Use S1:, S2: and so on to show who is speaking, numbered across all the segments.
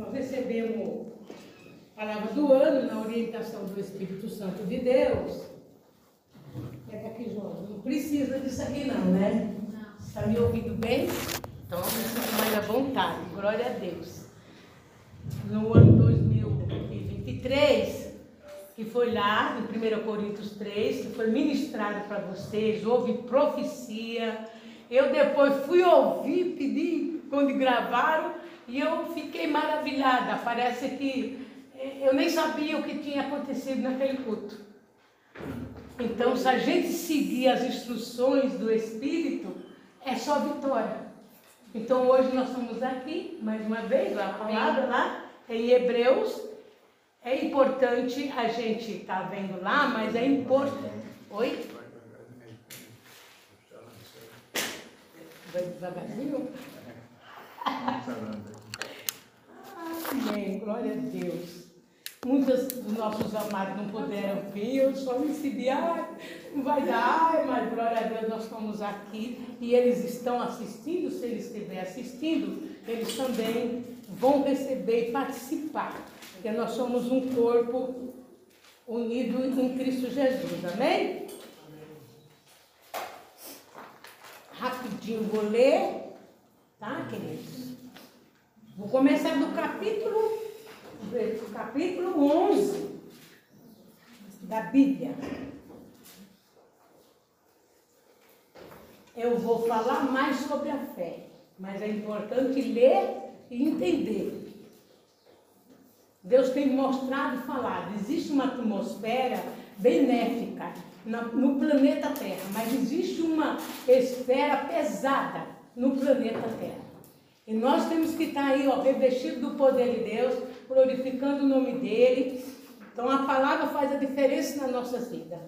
S1: nós recebemos a palavra do ano na orientação do Espírito Santo de Deus. Pega aqui, João. Não precisa disso aqui não, né? Está me ouvindo bem? Então, mais à vontade. Glória a Deus. No ano 2023, que foi lá, em 1 Coríntios 3, que foi ministrado para vocês, houve profecia. Eu depois fui ouvir, pedi quando gravaram, e eu fiquei maravilhada. Parece que eh, eu nem sabia o que tinha acontecido naquele culto. Então, se a gente seguir as instruções do Espírito, é só vitória. Então, hoje nós estamos aqui, mais uma vez, a palavra lá, em Hebreus. É importante a gente estar tá vendo lá, mas é importante. Oi? Vai devagarzinho? Amém, glória a Deus. Muitos dos nossos amados não puderam vir, eu só recebi, ai, não vai dar, mas glória a Deus, nós estamos aqui e eles estão assistindo, se eles estiverem assistindo, eles também vão receber e participar, porque nós somos um corpo unido em Cristo Jesus, amém? Rapidinho vou ler, tá, queridos? Vou começar do capítulo, do capítulo 11 da Bíblia. Eu vou falar mais sobre a fé, mas é importante ler e entender. Deus tem mostrado e falado, existe uma atmosfera benéfica no planeta Terra, mas existe uma esfera pesada no planeta Terra. E nós temos que estar aí, ó, revestido do poder de Deus, glorificando o nome dele. Então a palavra faz a diferença nas nossas vidas.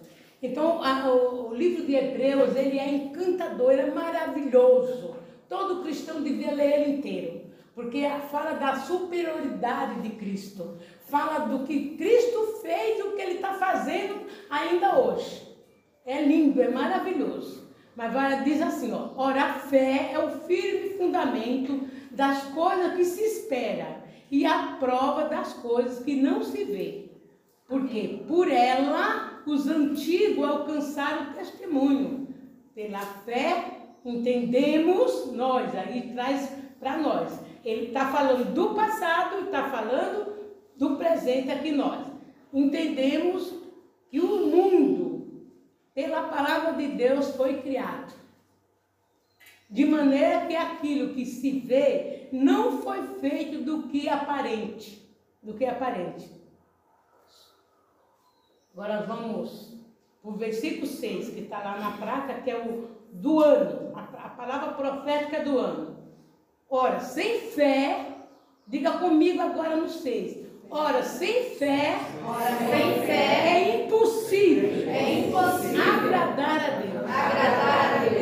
S1: Então a, o, o, livro de Hebreus, ele é encantador, ele é maravilhoso. Todo cristão devia ler ele inteiro. Porque fala da superioridade de Cristo. Fala do que Cristo fez e o que ele está fazendo ainda hoje. É lindo, é maravilhoso. Mas vai, diz assim, ó, ora a fé é o firme fundamento das coisas que se espera e a prova das coisas que não se vê. Porque por ela os antigos alcançaram testemunho. Pela fé entendemos nós, aí traz para nós. Ele está falando do passado está falando do presente aqui nós. Entendemos que o mundo, pela palavra de Deus, foi criado. De maneira que aquilo que se vê não foi feito do que aparente, do que aparente. Agora vamos para o versículo 6, que está lá na prata, que é o do ano, a, a palavra profética do ano. Ora, sem fé, diga comigo agora no 6. Ora, sem fé,
S2: Ora, sem fé
S1: é impossível,
S2: é impossível
S1: agradar a Deus.
S2: agradar a Deus.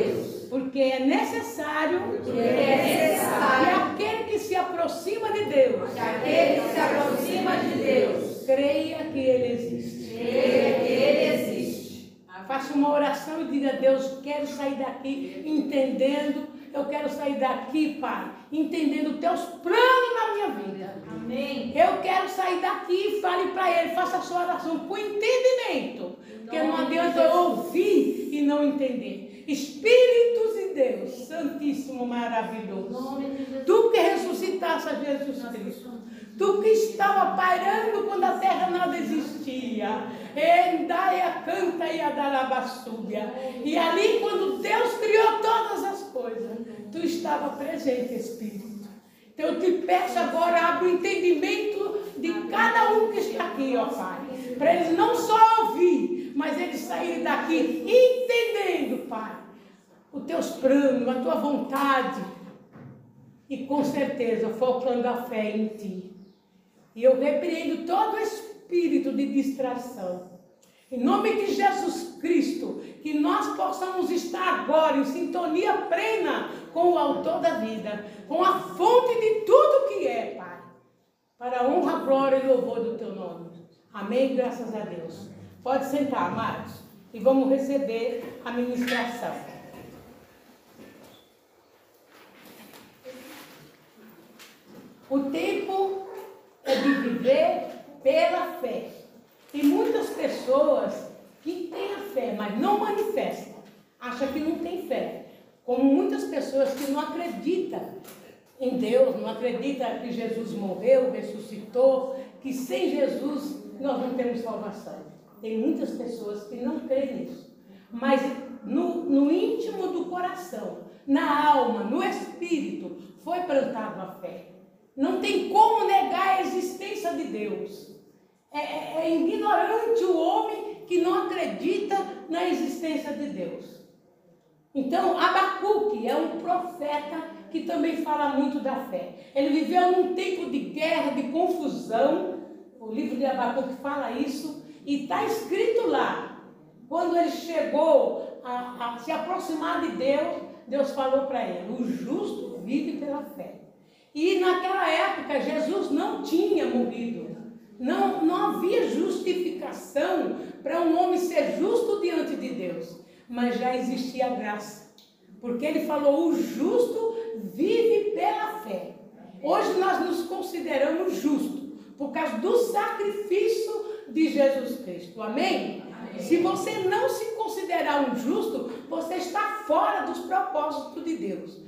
S1: Porque é necessário
S2: Porque é necessário
S1: que aquele que se aproxima de Deus
S2: que aquele que se aproxima de Deus
S1: creia que Ele existe.
S2: creia que Ele existe.
S1: Faça uma oração e diga: Deus, quero sair daqui entendendo. Eu quero sair daqui, Pai, entendendo teus planos na minha vida.
S2: Amém.
S1: Eu quero sair daqui e fale para Ele, faça a sua oração com entendimento. Porque não adianta eu ouvir e não entender. Espíritos de Deus, Santíssimo, maravilhoso. Tu que ressuscitaste a Jesus Cristo. Tu que estava pairando quando a terra não existia. Endaia, canta e adarabassúbia. E ali, quando Deus criou todas as coisas, tu estava presente, Espírito. Então eu te peço agora, abre o entendimento de cada um que está aqui, ó Pai. Para eles não só ouvir, mas eles saírem daqui os teus planos, a tua vontade. E com certeza focando a fé em ti. E eu repreendo todo espírito de distração. Em nome de Jesus Cristo, que nós possamos estar agora em sintonia plena com o autor da vida, com a fonte de tudo que é, Pai. Para a honra, glória e louvor do teu nome. Amém? Graças a Deus. Pode sentar, amados. E vamos receber a ministração. O tempo viver pela fé. Tem muitas pessoas que têm a fé, mas não manifestam. Acha que não tem fé. Como muitas pessoas que não acreditam em Deus, não acreditam que Jesus morreu, ressuscitou, que sem Jesus nós não temos salvação. Tem muitas pessoas que não creem nisso. Mas no, no íntimo do coração, na alma, no espírito, foi plantado a fé. Não tem como negar a existência de Deus. É, é, é ignorante o homem que não acredita na existência de Deus. Então, Abacuque é um profeta que também fala muito da fé. Ele viveu num tempo de guerra, de confusão. O livro de Abacuque fala isso. E está escrito lá. Quando ele chegou a, a se aproximar de Deus, Deus falou para ele: o justo vive pela fé. E naquela época Jesus não tinha morrido. Não, não havia justificação para um homem ser justo diante de Deus. Mas já existia graça. Porque ele falou: o justo vive pela fé. Hoje nós nos consideramos justos por causa do sacrifício de Jesus Cristo. Amém? Amém? Se você não se considerar um justo, você está fora dos propósitos de Deus.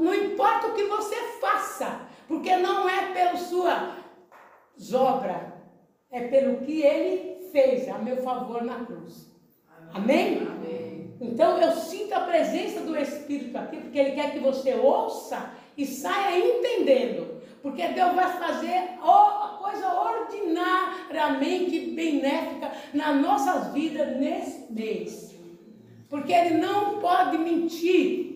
S1: Não importa o que você faça, porque não é pela sua obra, é pelo que ele fez a meu favor na cruz. Amém? Amém? Então eu sinto a presença do Espírito aqui, porque ele quer que você ouça e saia entendendo. Porque Deus vai fazer a coisa ordinariamente benéfica nas nossas vidas nesse mês. Porque Ele não pode mentir.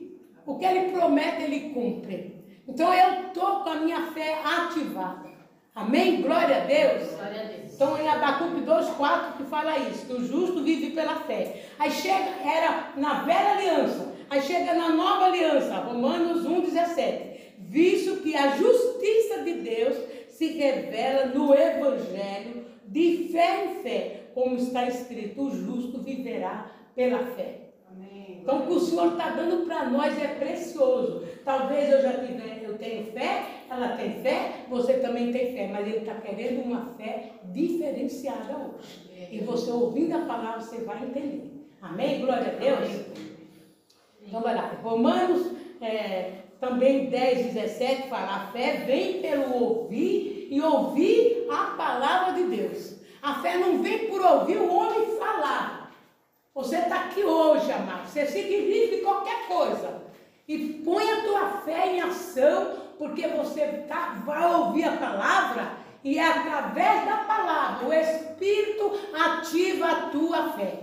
S1: O que ele promete, ele cumpre. Então eu estou com a minha fé ativada. Amém? Glória a Deus. Glória a Deus. Então em Abacuque 2,4 que fala isso, que o justo vive pela fé. Aí chega, era na velha aliança, aí chega na nova aliança, Romanos 1,17. Visto que a justiça de Deus se revela no Evangelho de fé em fé, como está escrito, o justo viverá pela fé. Então, o que o Senhor está dando para nós é precioso. Talvez eu já tiver, eu tenho fé, ela tem fé, você também tem fé, mas Ele está querendo uma fé diferenciada hoje. E você ouvindo a palavra, você vai entender. Amém? Glória a Deus. Então, vai lá. Romanos é, também 10, 17 fala: a fé vem pelo ouvir e ouvir a palavra de Deus. A fé não vem por ouvir o homem falar. Você está aqui hoje, amado. Você significa qualquer coisa. E põe a tua fé em ação, porque você tá, vai ouvir a palavra e é através da palavra o Espírito ativa a tua fé.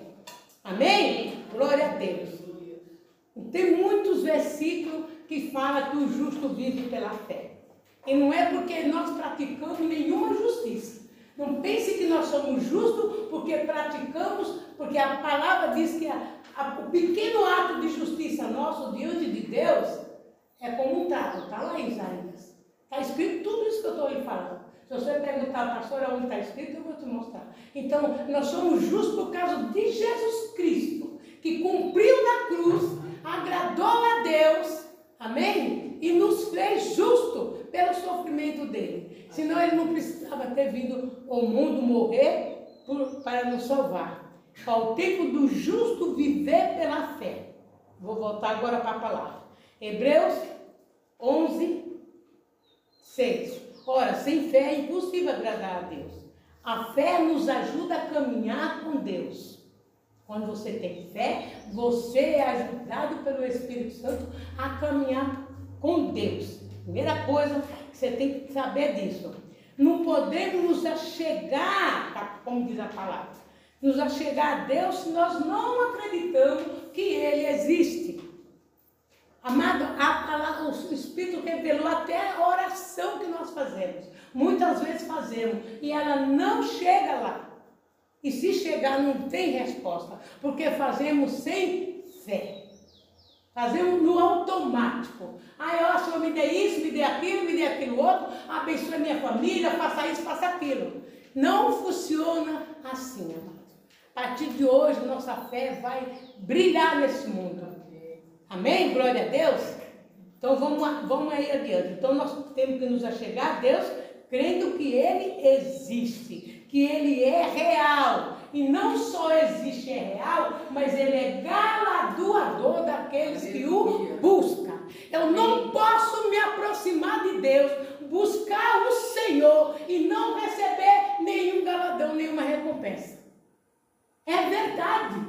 S1: Amém? Glória a Deus. Tem muitos versículos que falam que o justo vive pela fé. E não é porque nós praticamos nenhuma justiça. Não pense que nós somos justos porque praticamos, porque a palavra diz que a, a, o pequeno ato de justiça nosso diante de Deus é como trato. Está lá em Isaías. Está escrito tudo isso que eu estou lhe falando. Se você perguntar, pastor, onde está escrito, eu vou te mostrar. Então, nós somos justos por causa de Jesus Cristo, que cumpriu na cruz, agradou a Deus, amém? E nos fez justo pelo sofrimento dele. Senão ele não precisava ter vindo ao mundo morrer por, para nos salvar. Ao tempo do justo viver pela fé. Vou voltar agora para a palavra. Hebreus 11, 6. Ora, sem fé é impossível agradar a Deus. A fé nos ajuda a caminhar com Deus. Quando você tem fé, você é ajudado pelo Espírito Santo a caminhar com Deus. Primeira coisa que você tem que saber disso. Não podemos nos achegar, tá? como diz a palavra, nos achegar a Deus se nós não acreditamos que Ele existe. Amado, a palavra, o Espírito revelou até a oração que nós fazemos. Muitas vezes fazemos e ela não chega lá. E se chegar, não tem resposta, porque fazemos sem fé. Fazemos no automático. Aí, ó, Senhor, me dê isso, me dê aquilo, me dê aquilo outro, abençoe minha família, faça isso, faça aquilo. Não funciona assim, amado. A partir de hoje, nossa fé vai brilhar nesse mundo. Amém? Glória a Deus. Então vamos, vamos aí adiante. Então nós temos que nos achegar a Deus crendo que ele existe, que ele é real. E não só existe é real, mas ele é galardoador daqueles que o buscam. Eu não posso me aproximar de Deus, buscar o Senhor e não receber nenhum galadão, nenhuma recompensa. É verdade.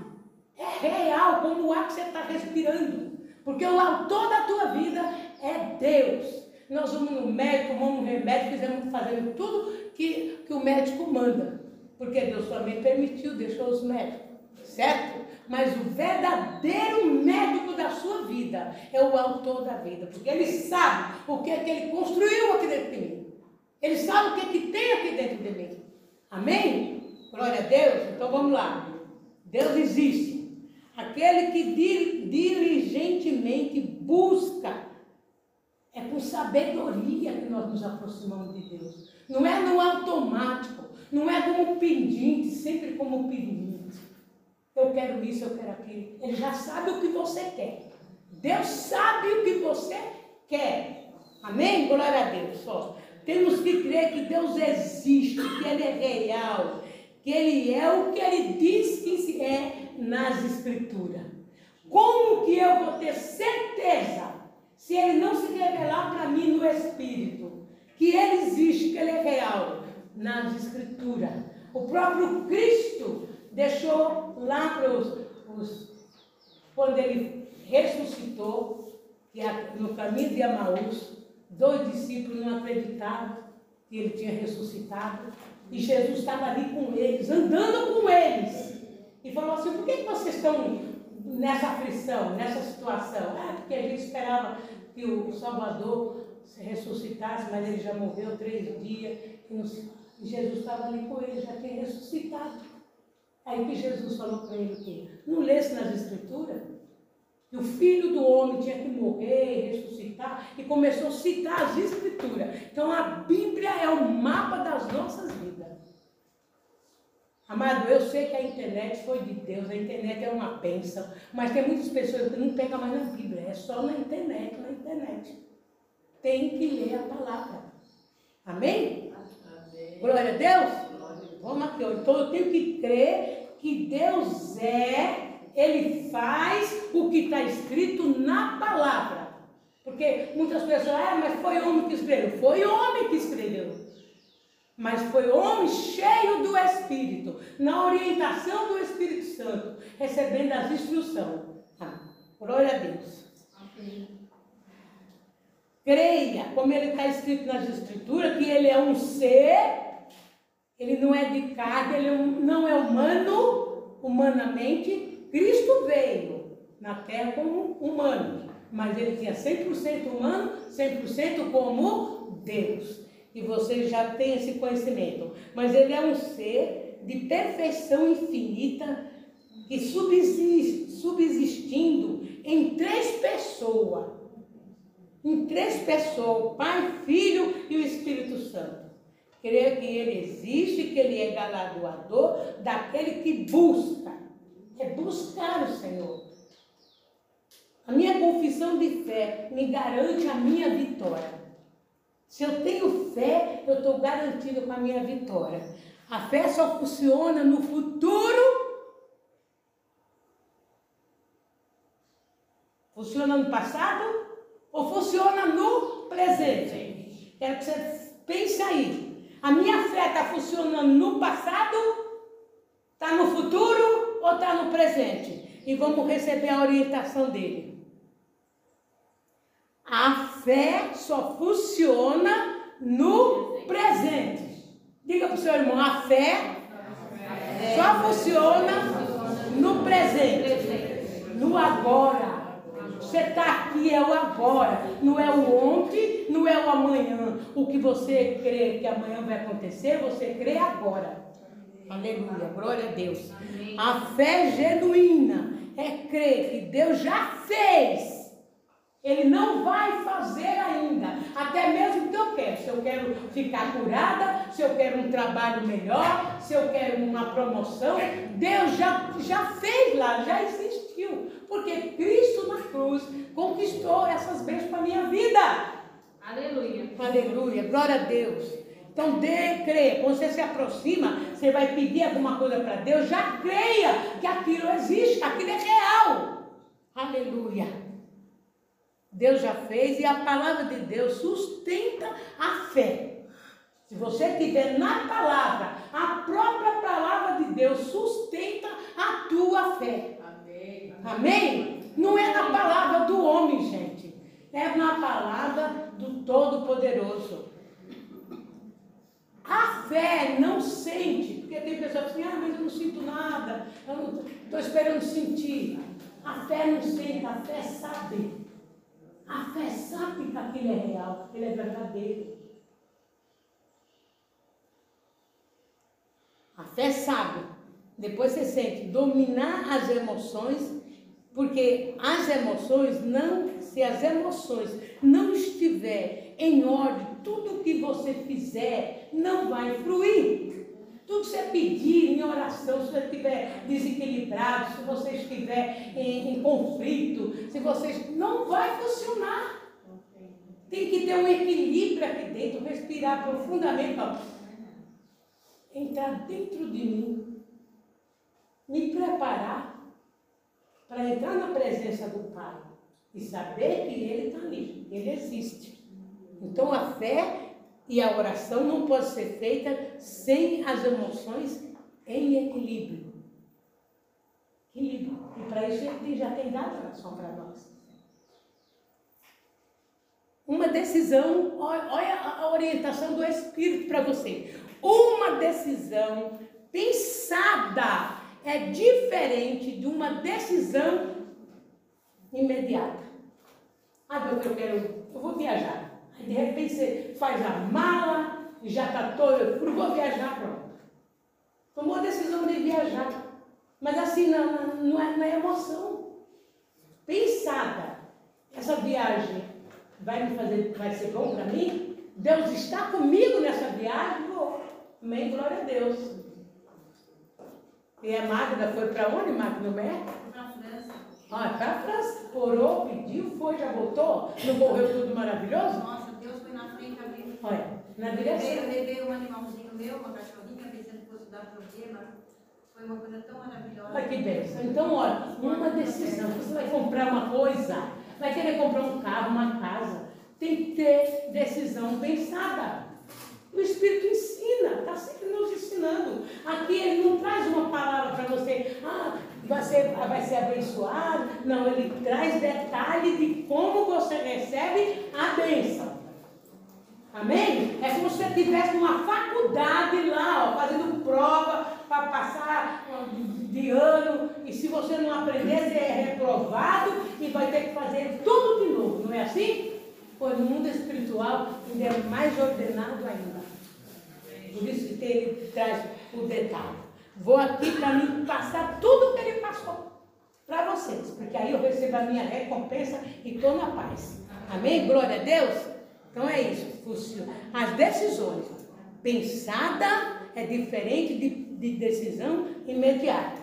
S1: É real, como o ar que você está respirando. Porque o autor da tua vida é Deus. Nós vamos no médico, tomamos um remédio, fizemos, fazendo tudo que, que o médico manda. Porque Deus também permitiu, deixou os médicos. Certo? Mas o verdadeiro médico da sua vida é o autor da vida. Porque ele sabe o que é que ele construiu aqui dentro de mim. Ele sabe o que, é que tem aqui dentro de mim. Amém? Glória a Deus. Então vamos lá. Deus existe. Aquele que diligentemente busca é com sabedoria que nós nos aproximamos de Deus. Não é no automático, não é como pedinte, sempre como pedinte. Eu quero isso, eu quero aquilo. Ele já sabe o que você quer. Deus sabe o que você quer. Amém? Glória a Deus. Só. Temos que crer que Deus existe, que Ele é real, que Ele é o que Ele diz que é nas Escrituras. Como que eu vou ter certeza se ele não se revelar para mim no Espírito, que ele existe, que ele é real, nas Escrituras. O próprio Cristo deixou lá para os, os quando ele ressuscitou, no caminho de Amaús, dois discípulos não acreditavam que ele tinha ressuscitado, e Jesus estava ali com eles, andando com eles, e falou assim: por que vocês estão nessa aflição, nessa situação? Ah, porque a gente esperava que o Salvador se ressuscitasse, mas ele já morreu três dias. E Jesus estava ali com ele, já tinha ressuscitado. Aí que Jesus falou para ele que não lesse nas escrituras que o filho do homem tinha que morrer, ressuscitar, e começou a citar as escrituras. Então a Bíblia é o mapa das nossas vidas. Amado, eu sei que a internet foi de Deus, a internet é uma bênção, mas tem muitas pessoas que não pegam mais na Bíblia, é só na internet, na internet. Tem que ler a palavra. Amém? Glória a Deus? Vamos aqui, então eu tenho que crer que Deus é, Ele faz o que está escrito na palavra. Porque muitas pessoas, ah, mas foi homem que escreveu. Foi homem que escreveu mas foi homem cheio do Espírito, na orientação do Espírito Santo, recebendo as instruções. Ah, glória a Deus. Creia, como ele está escrito nas Escrituras, que ele é um ser, ele não é de carne, ele é não é humano, humanamente. Cristo veio na terra como humano, mas ele tinha 100% humano, 100% como Deus e você já tem esse conhecimento. Mas ele é um ser de perfeição infinita que subsiste, subsistindo em três pessoas. Em três pessoas, Pai, Filho e o Espírito Santo. Creio que ele existe, que ele é galardoador daquele que busca. É buscar o Senhor. A minha confissão de fé me garante a minha vitória. Se eu tenho fé, eu estou garantido com a minha vitória. A fé só funciona no futuro. Funciona no passado ou funciona no presente? Quero que você pense aí. A minha fé está funcionando no passado, está no futuro ou está no presente? E vamos receber a orientação dele. A fé só funciona no presente. Diga para o seu irmão, a fé só funciona no presente, no agora. Você está aqui é o agora, não é o ontem, não é o amanhã. O que você crê que amanhã vai acontecer, você crê agora. Aleluia, glória a Deus. A fé genuína é crer que Deus já fez ele não vai fazer ainda, até mesmo que eu quero. Se eu quero ficar curada, se eu quero um trabalho melhor, se eu quero uma promoção, Deus já, já fez lá, já existiu. Porque Cristo na cruz conquistou essas bênçãos para a minha vida.
S2: Aleluia.
S1: Aleluia, glória a Deus. Então, dê, creia. Quando você se aproxima, você vai pedir alguma coisa para Deus, já creia que aquilo existe, aquilo é real. Aleluia. Deus já fez e a palavra de Deus sustenta a fé. Se você tiver na palavra, a própria palavra de Deus sustenta a tua fé. Amém. Não é na palavra do homem, gente. É na palavra do Todo-Poderoso. A fé não sente, porque tem pessoas que dizem, ah, mas eu não sinto nada, eu estou esperando sentir. A fé não sente, a fé sabe. A fé sabe que aquilo é real, que é verdadeiro. A fé sabe. Depois você sente dominar as emoções porque as emoções não, se as emoções não estiver em ordem, tudo que você fizer não vai fluir. Tudo que você pedir em oração, se você estiver desequilibrado, se você estiver em, em conflito, se você não vai funcionar. Tem que ter um equilíbrio aqui dentro, respirar profundamente, ó. entrar dentro de mim, me preparar para entrar na presença do Pai e saber que Ele está ali, Ele existe. Então a fé e a oração não pode ser feita sem as emoções em equilíbrio. Equilíbrio. E para isso ele já tem dado oração para nós. Uma decisão, olha a orientação do Espírito para você. Uma decisão pensada é diferente de uma decisão imediata. Ah, Deus, eu quero, eu vou viajar. Aí de repente você faz a mala e já está todo, eu vou viajar, pronto. Tomou a decisão de viajar. Mas assim, não, não, é, é emoção. Pensada. Essa viagem vai me fazer, vai ser bom para mim? Deus está comigo nessa viagem? Amém, glória a Deus. E a Magda foi para onde, Magda?
S2: Para a França.
S1: Ah, para a França. Orou, pediu, foi, já voltou? Não morreu tudo maravilhoso?
S2: Nossa, Deus foi na frente abriu.
S1: Olha, na direção.
S2: Eu levei um animalzinho meu, uma cachorrinha, pensando que fosse dar problema. Foi uma coisa tão maravilhosa.
S1: Olha que bênção. Então, olha, uma decisão. Você vai comprar uma coisa, vai querer comprar um carro, uma casa. Tem que ter decisão pensada. O Espírito ensina, está sempre nos ensinando. Aqui ele não traz uma palavra para você, ah, ser, vai ser abençoado. Não, ele traz detalhe de como você recebe a bênção. Amém? É como se você estivesse numa faculdade lá, ó, fazendo prova para passar de ano. E se você não aprender, você é reprovado e vai ter que fazer tudo de novo. Não é assim? Pois no mundo espiritual ainda é mais ordenado ainda. Por isso que ele traz o detalhe. Vou aqui para mim passar tudo que ele passou para vocês, porque aí eu recebo a minha recompensa e estou na paz. Amém? Glória a Deus? Então é isso. As decisões pensada é diferente de, de decisão imediata.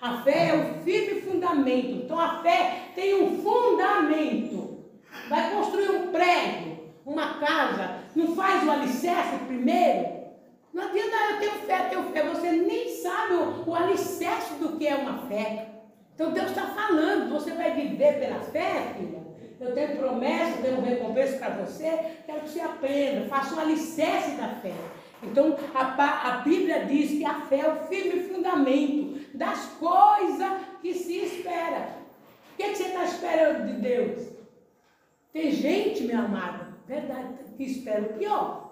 S1: A fé é o firme fundamento. Então a fé tem um fundamento. Vai construir um prédio, uma casa, não faz o alicerce primeiro? Não adianta, eu tenho fé, eu tenho fé. Você nem sabe o, o alicerce do que é uma fé. Então Deus está falando, você vai viver pela fé, filha. Eu tenho promessa, tenho recompensa para você, quero que você aprenda, faça o alicerce da fé. Então a, a Bíblia diz que a fé é o firme fundamento das coisas que se espera. O que, que você está esperando de Deus? Tem gente, minha amada, verdade, que espera o pior.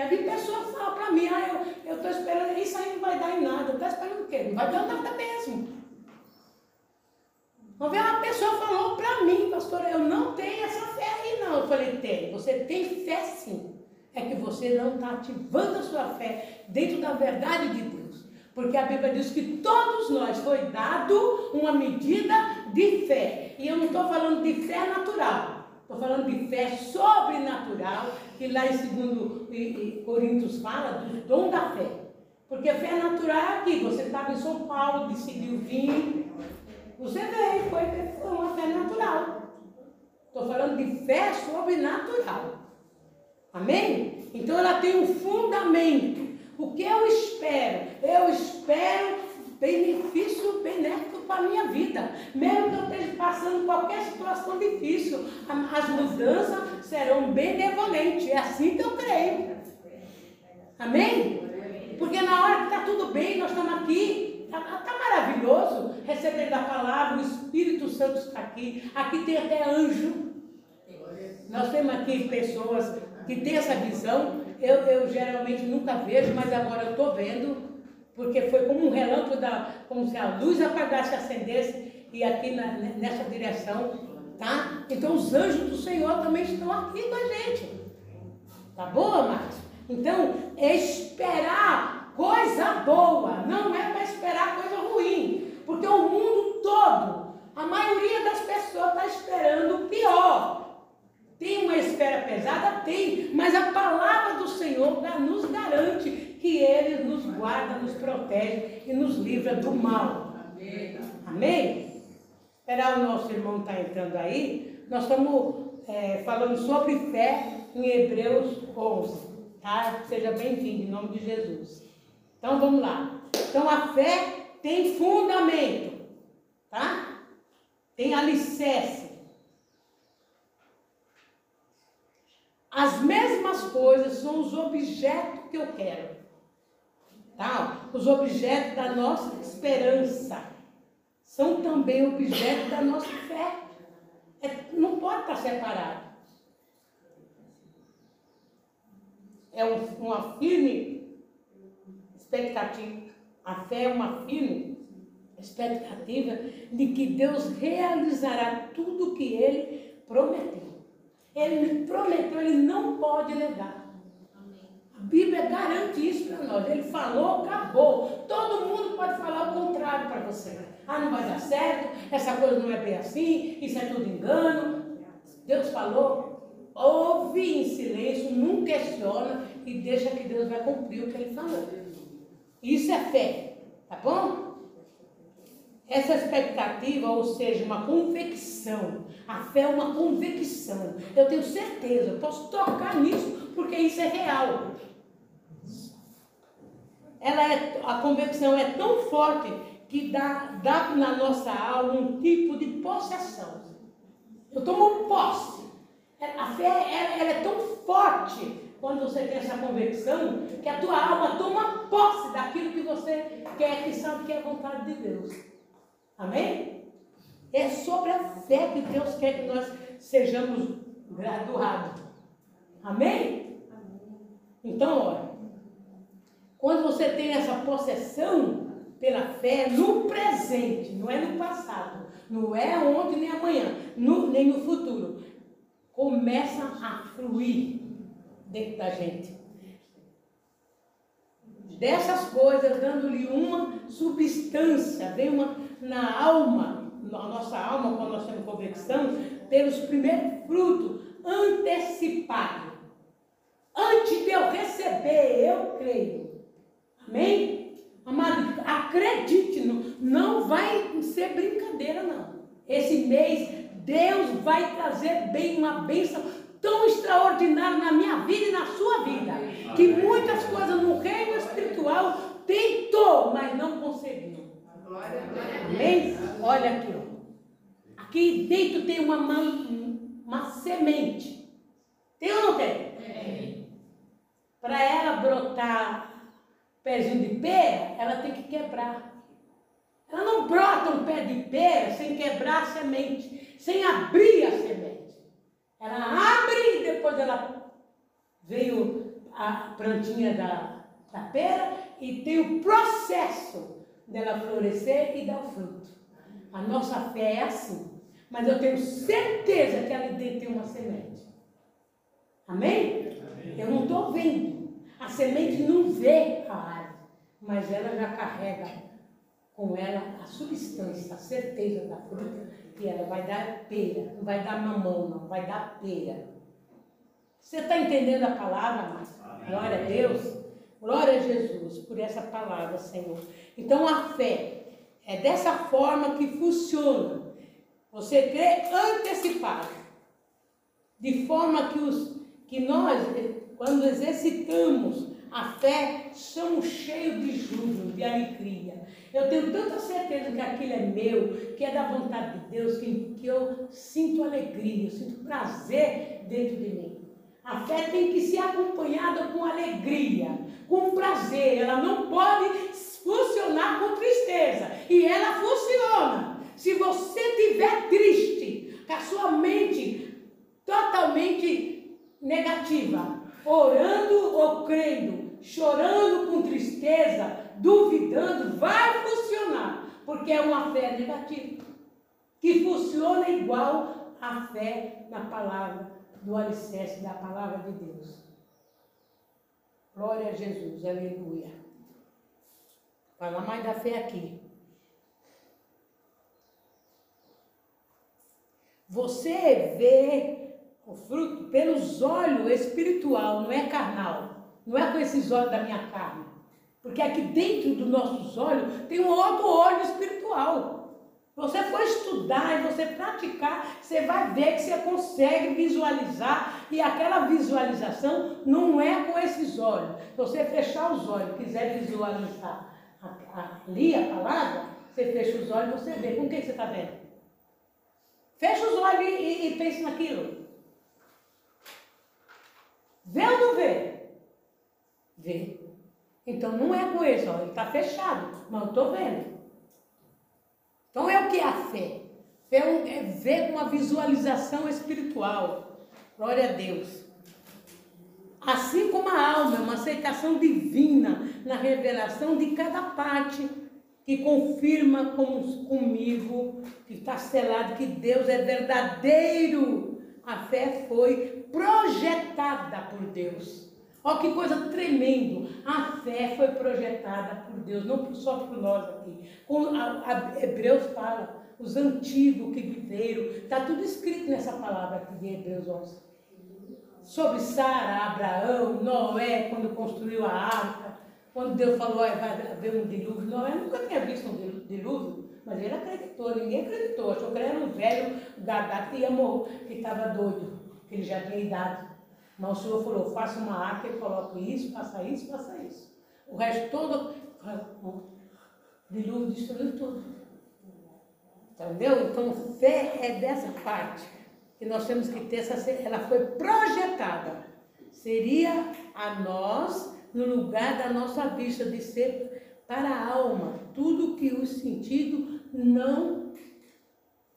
S1: E a pessoa fala para mim, ah, eu estou esperando, isso aí não vai dar em nada. Está esperando o quê? Não vai dar nada mesmo. Uma pessoa falou para mim, pastor, eu não tenho essa fé aí não. Eu falei, tem, você tem fé sim. É que você não está ativando a sua fé dentro da verdade de Deus. Porque a Bíblia diz que todos nós foi dado uma medida de fé. E eu não estou falando de fé natural. Estou falando de fé sobrenatural, que lá em 2 Coríntios fala do dom da fé. Porque fé natural é aqui. Você estava em São Paulo, decidiu vir. Você veio, foi uma fé natural. Estou falando de fé sobrenatural. Amém? Então ela tem um fundamento. O que eu espero? Eu espero benefício benéfico para a minha vida. Mesmo que eu esteja passando qualquer situação difícil, as mudanças serão benevolentes. É assim que eu creio. Amém? Porque na hora que está tudo bem, nós estamos aqui. Está tá maravilhoso recebendo a palavra, o Espírito Santo está aqui. Aqui tem até anjo. Nós temos aqui pessoas que têm essa visão. Eu, eu geralmente nunca vejo, mas agora eu estou vendo porque foi como um relâmpago, da, como se a luz apagasse acendesse, e aqui na, nessa direção, tá? Então os anjos do Senhor também estão aqui com a gente. Tá bom, amados? Então, esperar coisa boa, não é para esperar coisa ruim, porque o mundo todo, a maioria das pessoas está esperando o pior. Tem uma espera pesada? Tem, mas a palavra do Senhor nos garante que Ele nos guarda, nos protege e nos livra do mal. Amém? Amém? Esperar o nosso irmão estar tá entrando aí. Nós estamos é, falando sobre fé em Hebreus 11. Tá? Seja bem-vindo, em nome de Jesus. Então vamos lá. Então a fé tem fundamento, tá? Tem alicerce. As mesmas coisas são os objetos que eu quero tá? os objetos da nossa esperança são também objetos da nossa fé. É, não pode estar separado. É um, uma firme expectativa. A fé é uma firme expectativa de que Deus realizará tudo o que Ele prometeu. Ele prometeu, Ele não pode negar. Bíblia garante isso para nós. Ele falou, acabou. Todo mundo pode falar o contrário para você. Ah, não vai dar certo, essa coisa não é bem assim, isso é tudo engano. Deus falou, ouve em silêncio, não questiona e deixa que Deus vai cumprir o que ele falou. Isso é fé, tá bom? Essa expectativa, ou seja, uma convicção. A fé é uma convicção. Eu tenho certeza, eu posso tocar nisso, porque isso é real ela é, a convicção é tão forte que dá, dá na nossa alma um tipo de possessão. Eu tomo posse. É, a fé ela, ela é tão forte quando você tem essa convicção que a tua alma toma posse daquilo que você quer, que sabe que é a vontade de Deus. Amém? É sobre a fé que Deus quer que nós sejamos graduados. Amém? Então, olha. Quando você tem essa possessão pela fé no presente, não é no passado, não é ontem nem amanhã, no, nem no futuro, começa a fluir dentro da gente. Dessas coisas, dando-lhe uma substância, vem uma na alma, na nossa alma, quando nós temos convicção, pelos primeiros frutos antecipados. Antes de eu receber, eu creio. Amém? Amado, acredite, não, não vai ser brincadeira, não. Esse mês, Deus vai trazer bem uma bênção tão extraordinária na minha vida e na sua vida. Que muitas coisas no reino espiritual tentou, mas não conseguiu. Amém? Olha aqui, ó. Aqui dentro tem uma, uma, uma semente. Tem ou não tem? Para ela brotar pezinho de pera, ela tem que quebrar. Ela não brota um pé de pera sem quebrar a semente, sem abrir a semente. Ela abre e depois ela veio a plantinha da, da pera e tem o processo dela florescer e dar o fruto. A nossa fé é assim. Mas eu tenho certeza que ali dentro tem uma semente. Amém? Amém. Eu não estou vendo. A semente não vê a árvore, mas ela já carrega com ela a substância, a certeza da fruta, que ela vai dar pera, não vai dar mamão, não, vai dar pera. Você está entendendo a palavra, mas Glória a Deus. Glória a Jesus por essa palavra, Senhor. Então a fé é dessa forma que funciona. Você crê antecipado. De forma que, os, que nós quando exercitamos a fé, somos cheios de júbilo, de alegria. Eu tenho tanta certeza que aquilo é meu, que é da vontade de Deus, que, que eu sinto alegria, eu sinto prazer dentro de mim. A fé tem que ser acompanhada com alegria, com prazer. Ela não pode funcionar com tristeza. E ela funciona. Se você estiver triste, com a sua mente totalmente negativa, orando ou crendo, chorando com tristeza, duvidando, vai funcionar, porque é uma fé negativa, que funciona igual a fé na palavra, do alicerce da palavra de Deus. Glória a Jesus, aleluia. Fala mais da fé aqui. Você vê o fruto pelos olhos espiritual, não é carnal. Não é com esses olhos da minha carne. Porque aqui dentro dos nossos olhos tem um outro olho espiritual. Você for estudar e você praticar, você vai ver que você consegue visualizar e aquela visualização não é com esses olhos. Se você fechar os olhos, quiser visualizar ali a palavra, você fecha os olhos e você vê. Com o que você está vendo? Fecha os olhos e, e, e pense naquilo. Vê ou não vê? Vê. Então não é com esse, ó, ele está fechado, mas eu estou vendo. Então é o que é a fé? Fé é ver com uma visualização espiritual. Glória a Deus. Assim como a alma é uma aceitação divina na revelação de cada parte que confirma com, comigo, que está selado que Deus é verdadeiro. A fé foi projetada por Deus. Olha que coisa tremendo. A fé foi projetada por Deus, não só por nós aqui. Como a, a Hebreus fala, os antigos que viveram, está tudo escrito nessa palavra aqui de Hebreus 11. Sobre Sara, Abraão, Noé, quando construiu a arca, quando Deus falou, vai haver um dilúvio. Noé nunca tinha visto um dilúvio, mas ele acreditou, ninguém acreditou. Achou que ele era um velho gagá que ia morrer, que estava doido, que ele já tinha idade. Mas o Senhor falou, faça uma arca e coloque isso, faça isso, faça isso. O resto todo, o dilúvio destruiu tudo. Entendeu? Então, fé é dessa parte que nós temos que ter, essa, ela foi projetada. Seria a nós, no lugar da nossa vista, de ser para a alma, tudo que o sentido não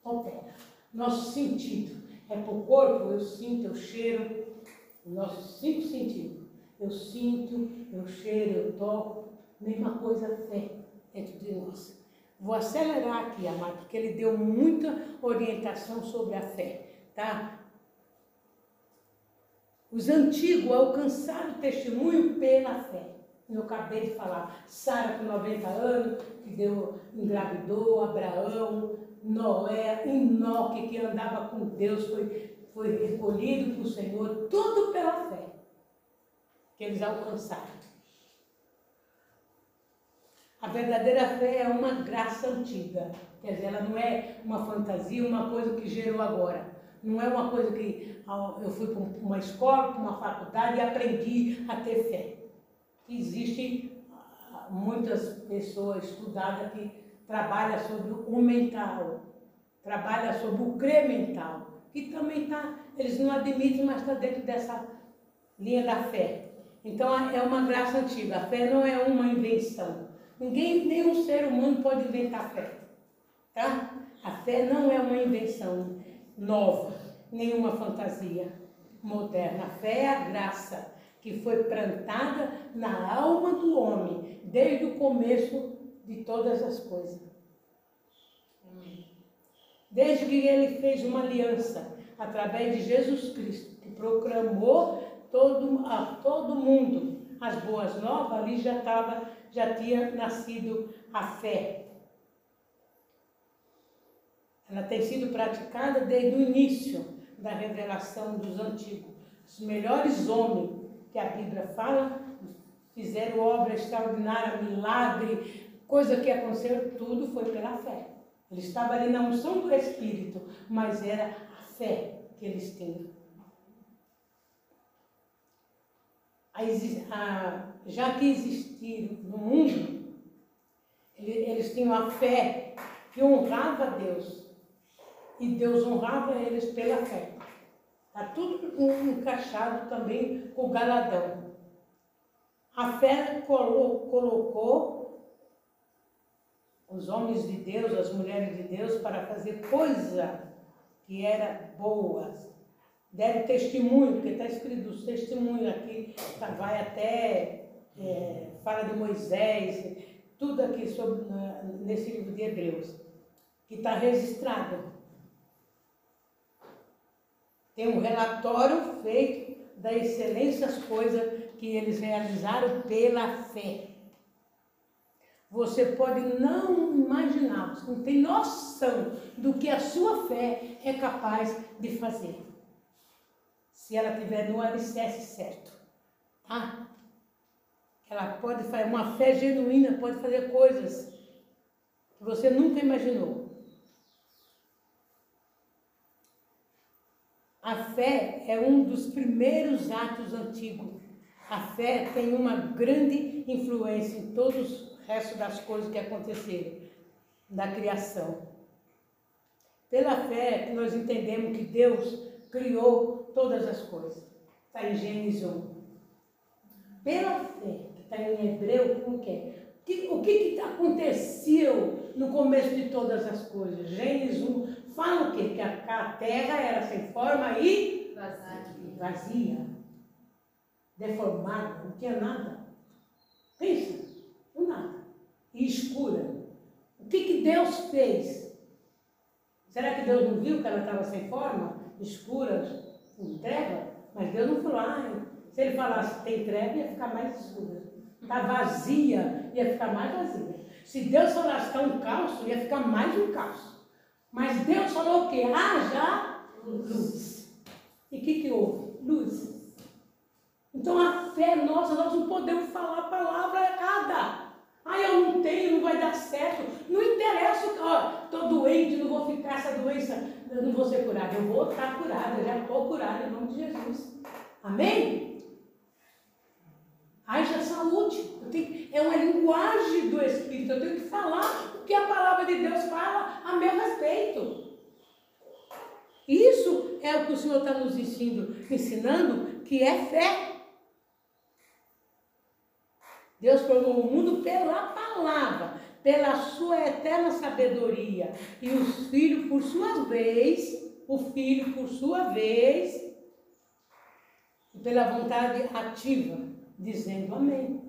S1: opera. Nosso sentido é o corpo, eu sinto, eu cheiro, os nossos cinco sentidos. Eu sinto, eu cheiro, eu toco, mesma coisa fé dentro de nós. Vou acelerar aqui, amado, porque ele deu muita orientação sobre a fé, tá? Os antigos alcançaram testemunho pela fé. Eu acabei de falar, Sara com 90 anos, que deu, engravidou, Abraão, Noé, Enoque, que andava com Deus, foi foi recolhido o Senhor, tudo pela fé que eles alcançaram. A verdadeira fé é uma graça antiga, quer dizer, ela não é uma fantasia, uma coisa que gerou agora. Não é uma coisa que eu fui para uma escola, para uma faculdade e aprendi a ter fé. Existem ah, muitas pessoas estudadas que trabalham sobre o mental, trabalham sobre o crer mental que também está, eles não admitem, mas está dentro dessa linha da fé. Então é uma graça antiga. A fé não é uma invenção. Ninguém, nenhum ser humano pode inventar fé. Tá? A fé não é uma invenção nova, nenhuma fantasia moderna. A fé é a graça que foi plantada na alma do homem desde o começo de todas as coisas desde que ele fez uma aliança através de Jesus Cristo, que proclamou todo, a todo mundo as boas novas, ali já estava, já tinha nascido a fé. Ela tem sido praticada desde o início da revelação dos antigos. Os melhores homens que a Bíblia fala fizeram obra extraordinária, milagre, coisa que aconteceu, tudo foi pela fé. Ele estava ali na unção do Espírito, mas era a fé que eles tinham. já que existiram no mundo, eles tinham a fé que honrava a Deus. E Deus honrava eles pela fé. Está tudo encaixado também com o galadão. A fé colocou os homens de Deus, as mulheres de Deus, para fazer coisa que era boa. Deram testemunho, porque está escrito os testemunhos aqui, tá, vai até, é, fala de Moisés, tudo aqui sobre, nesse livro de Hebreus, que está registrado. Tem um relatório feito das excelentes coisas que eles realizaram pela fé. Você pode não imaginar, você não tem noção do que a sua fé é capaz de fazer. Se ela tiver no alicerce certo, tá? Ela pode fazer, uma fé genuína pode fazer coisas que você nunca imaginou. A fé é um dos primeiros atos antigos. A fé tem uma grande influência em todos os restos das coisas que aconteceram da criação. Pela fé que nós entendemos que Deus criou todas as coisas. Está em Gênesis 1. Pela fé, que está em Hebreu, como que é? O que, que aconteceu no começo de todas as coisas? Gênesis 1 Fala o quê? Que a, terra era sem forma e vazia. vazia. Deformada, não tinha nada. Pensa. E escura. O que, que Deus fez? Será que Deus não viu que ela estava sem forma, escura, com treva? Mas Deus não falou, ah, se ele falasse tem treva, ia ficar mais escura. Está vazia, ia ficar mais vazia. Se Deus falasse está um caos, ia ficar mais um caos. Mas Deus falou o quê? Haja luz. E o que, que houve? Luz. Então a fé nossa, nós não podemos falar a palavra errada. Ah, eu não tenho, não vai dar certo. Não interessa, ó, estou doente, não vou ficar essa doença, eu não vou ser curada. Eu vou estar curada, eu já estou curada em nome de Jesus. Amém? Haja saúde. Tenho, é uma linguagem do Espírito. Eu tenho que falar o que a palavra de Deus fala a meu respeito. Isso é o que o Senhor está nos ensinando, ensinando, que é fé. Deus formou o mundo pela palavra, pela sua eterna sabedoria. E os filhos, por sua vez, o filho, por sua vez, pela vontade ativa, dizendo amém.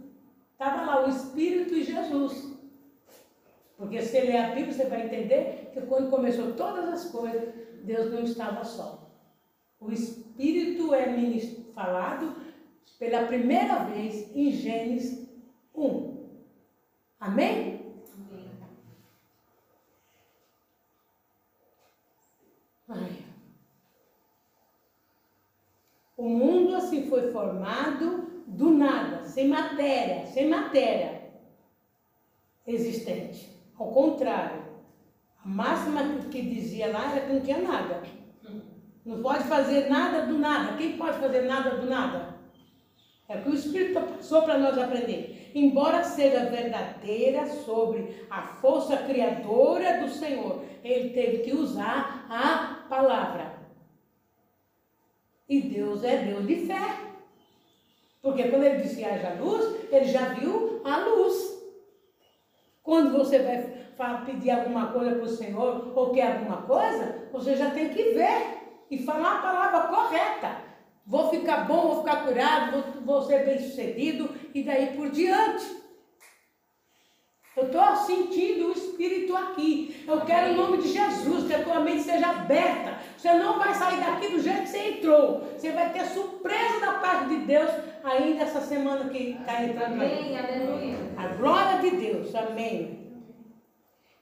S1: Estava lá o Espírito e Jesus. Porque se ler a Bíblia, você vai entender que quando começou todas as coisas, Deus não estava só. O Espírito é falado pela primeira vez em Gênesis 1. Amém? Amém. O mundo assim foi formado do nada, sem matéria, sem matéria existente. Ao contrário, a máxima que dizia lá era que não tinha nada. Não pode fazer nada do nada. Quem pode fazer nada do nada? É o que o Espírito passou para nós aprender. Embora seja verdadeira sobre a força criadora do Senhor, ele teve que usar a palavra. E Deus é Deus de fé. Porque quando ele disse haja luz, ele já viu a luz. Quando você vai pedir alguma coisa para o Senhor ou quer alguma coisa, você já tem que ver e falar a palavra correta. Vou ficar bom, vou ficar curado, vou, vou ser bem sucedido e daí por diante. Eu estou sentindo o Espírito aqui. Eu quero o nome de Jesus, que a tua mente seja aberta. Você não vai sair daqui do jeito que você entrou. Você vai ter surpresa da parte de Deus ainda essa semana que está entrando.
S2: Amém, aleluia.
S1: A glória de Deus, amém.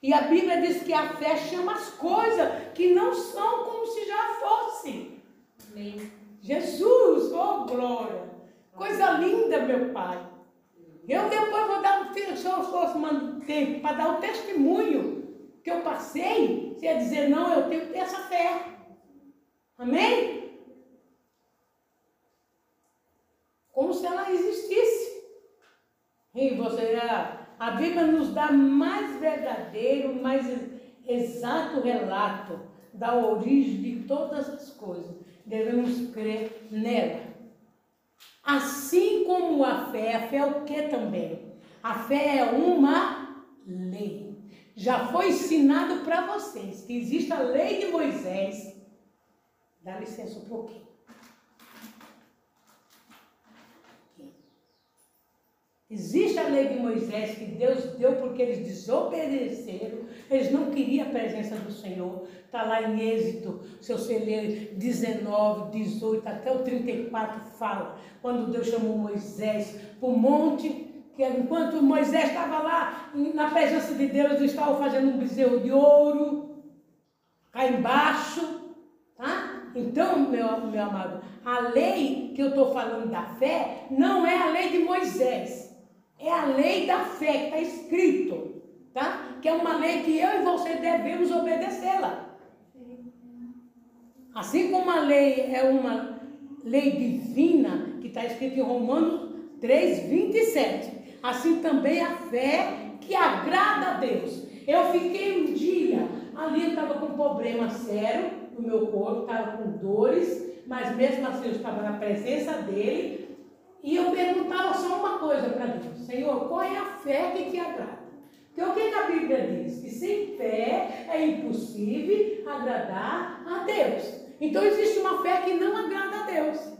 S1: E a Bíblia diz que a fé chama as coisas que não são como se já fossem. Amém. Jesus, oh glória. Coisa linda, meu Pai. Eu depois vou dar um se eu fosse tempo para dar o testemunho que eu passei, você ia dizer, não, eu tenho que ter essa fé. Amém? como se ela existisse. E você, a Bíblia nos dá mais verdadeiro, mais exato relato da origem de todas as coisas. Devemos crer nela. Assim como a fé, a fé é o que também? A fé é uma lei. Já foi ensinado para vocês que existe a lei de Moisés. Dá licença um pouquinho. Existe a lei de Moisés que Deus deu porque eles desobedeceram, eles não queriam a presença do Senhor. Está lá em Êxito, se você ler 19, 18, até o 34 fala, quando Deus chamou Moisés para o monte, que enquanto Moisés estava lá, na presença de Deus, eles estavam fazendo um bezerro de ouro, cá embaixo, tá? Então, meu, meu amado, a lei que eu estou falando da fé não é a lei de Moisés. É a lei da fé que está escrito, tá? Que é uma lei que eu e você devemos obedecê-la. Assim como a lei é uma lei divina, que está escrito em Romanos 3, 27. Assim também a fé que agrada a Deus. Eu fiquei um dia, ali eu estava com um problema sério no meu corpo, estava com dores, mas mesmo assim eu estava na presença dele e eu perguntava só uma coisa para Deus: Senhor, qual é a fé que te agrada? Porque o que a Bíblia diz? Que sem fé é impossível agradar a Deus. Então existe uma fé que não agrada a Deus.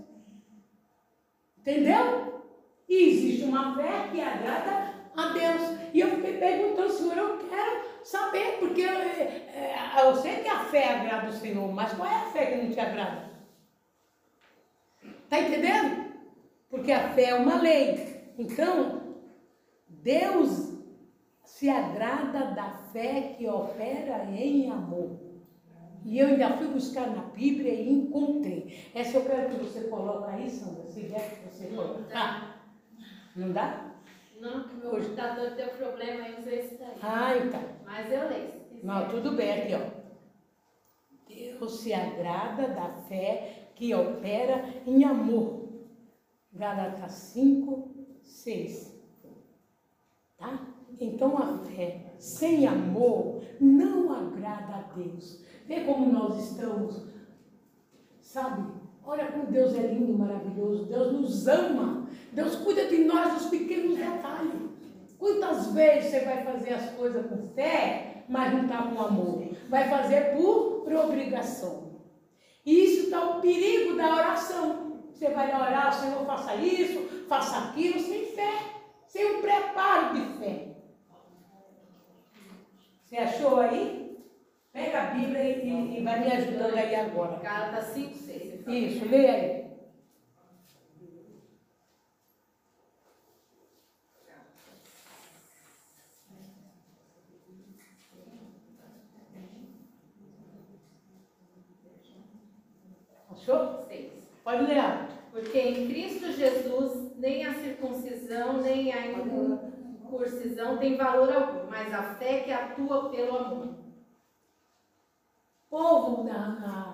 S1: Entendeu? E existe uma fé que agrada a Deus. E eu fiquei perguntando, Senhor, eu quero saber, porque eu, é, é, eu sei que a fé agrada o Senhor, mas qual é a fé que não te agrada? Está entendendo? Porque a fé é uma lei. Então, Deus se agrada da fé que opera em amor. E eu ainda fui buscar na Bíblia e encontrei. Essa eu quero que você coloque aí, Sandra, se der que você colocar. Ah, não dá?
S3: Não, que meu computador tem problema, eu usei esse daí.
S1: Ah, então.
S3: Mas eu leio.
S1: Não, tudo bem aqui, ó. Deus se agrada da fé que opera em amor. Gálatas 5, 6. Tá? Então a fé sem amor não agrada a Deus. Vê como nós estamos, sabe? Olha como Deus é lindo, maravilhoso. Deus nos ama. Deus cuida de nós dos pequenos detalhes. Quantas vezes você vai fazer as coisas com fé, mas não está com amor? Vai fazer por, por obrigação. E isso está o perigo da oração. Você vai orar, Senhor, faça isso, faça aquilo, sem fé, sem um preparo de fé. Você achou aí? Pega a Bíblia e, e vai me ajudando aí agora.
S3: Gálatas 5, 6.
S1: Isso, leia aí. Achou? Pode ler.
S3: Porque em Cristo Jesus nem a circuncisão, nem a incurcisão tem valor algum, mas a fé que atua pelo amor.
S1: Povo na, na,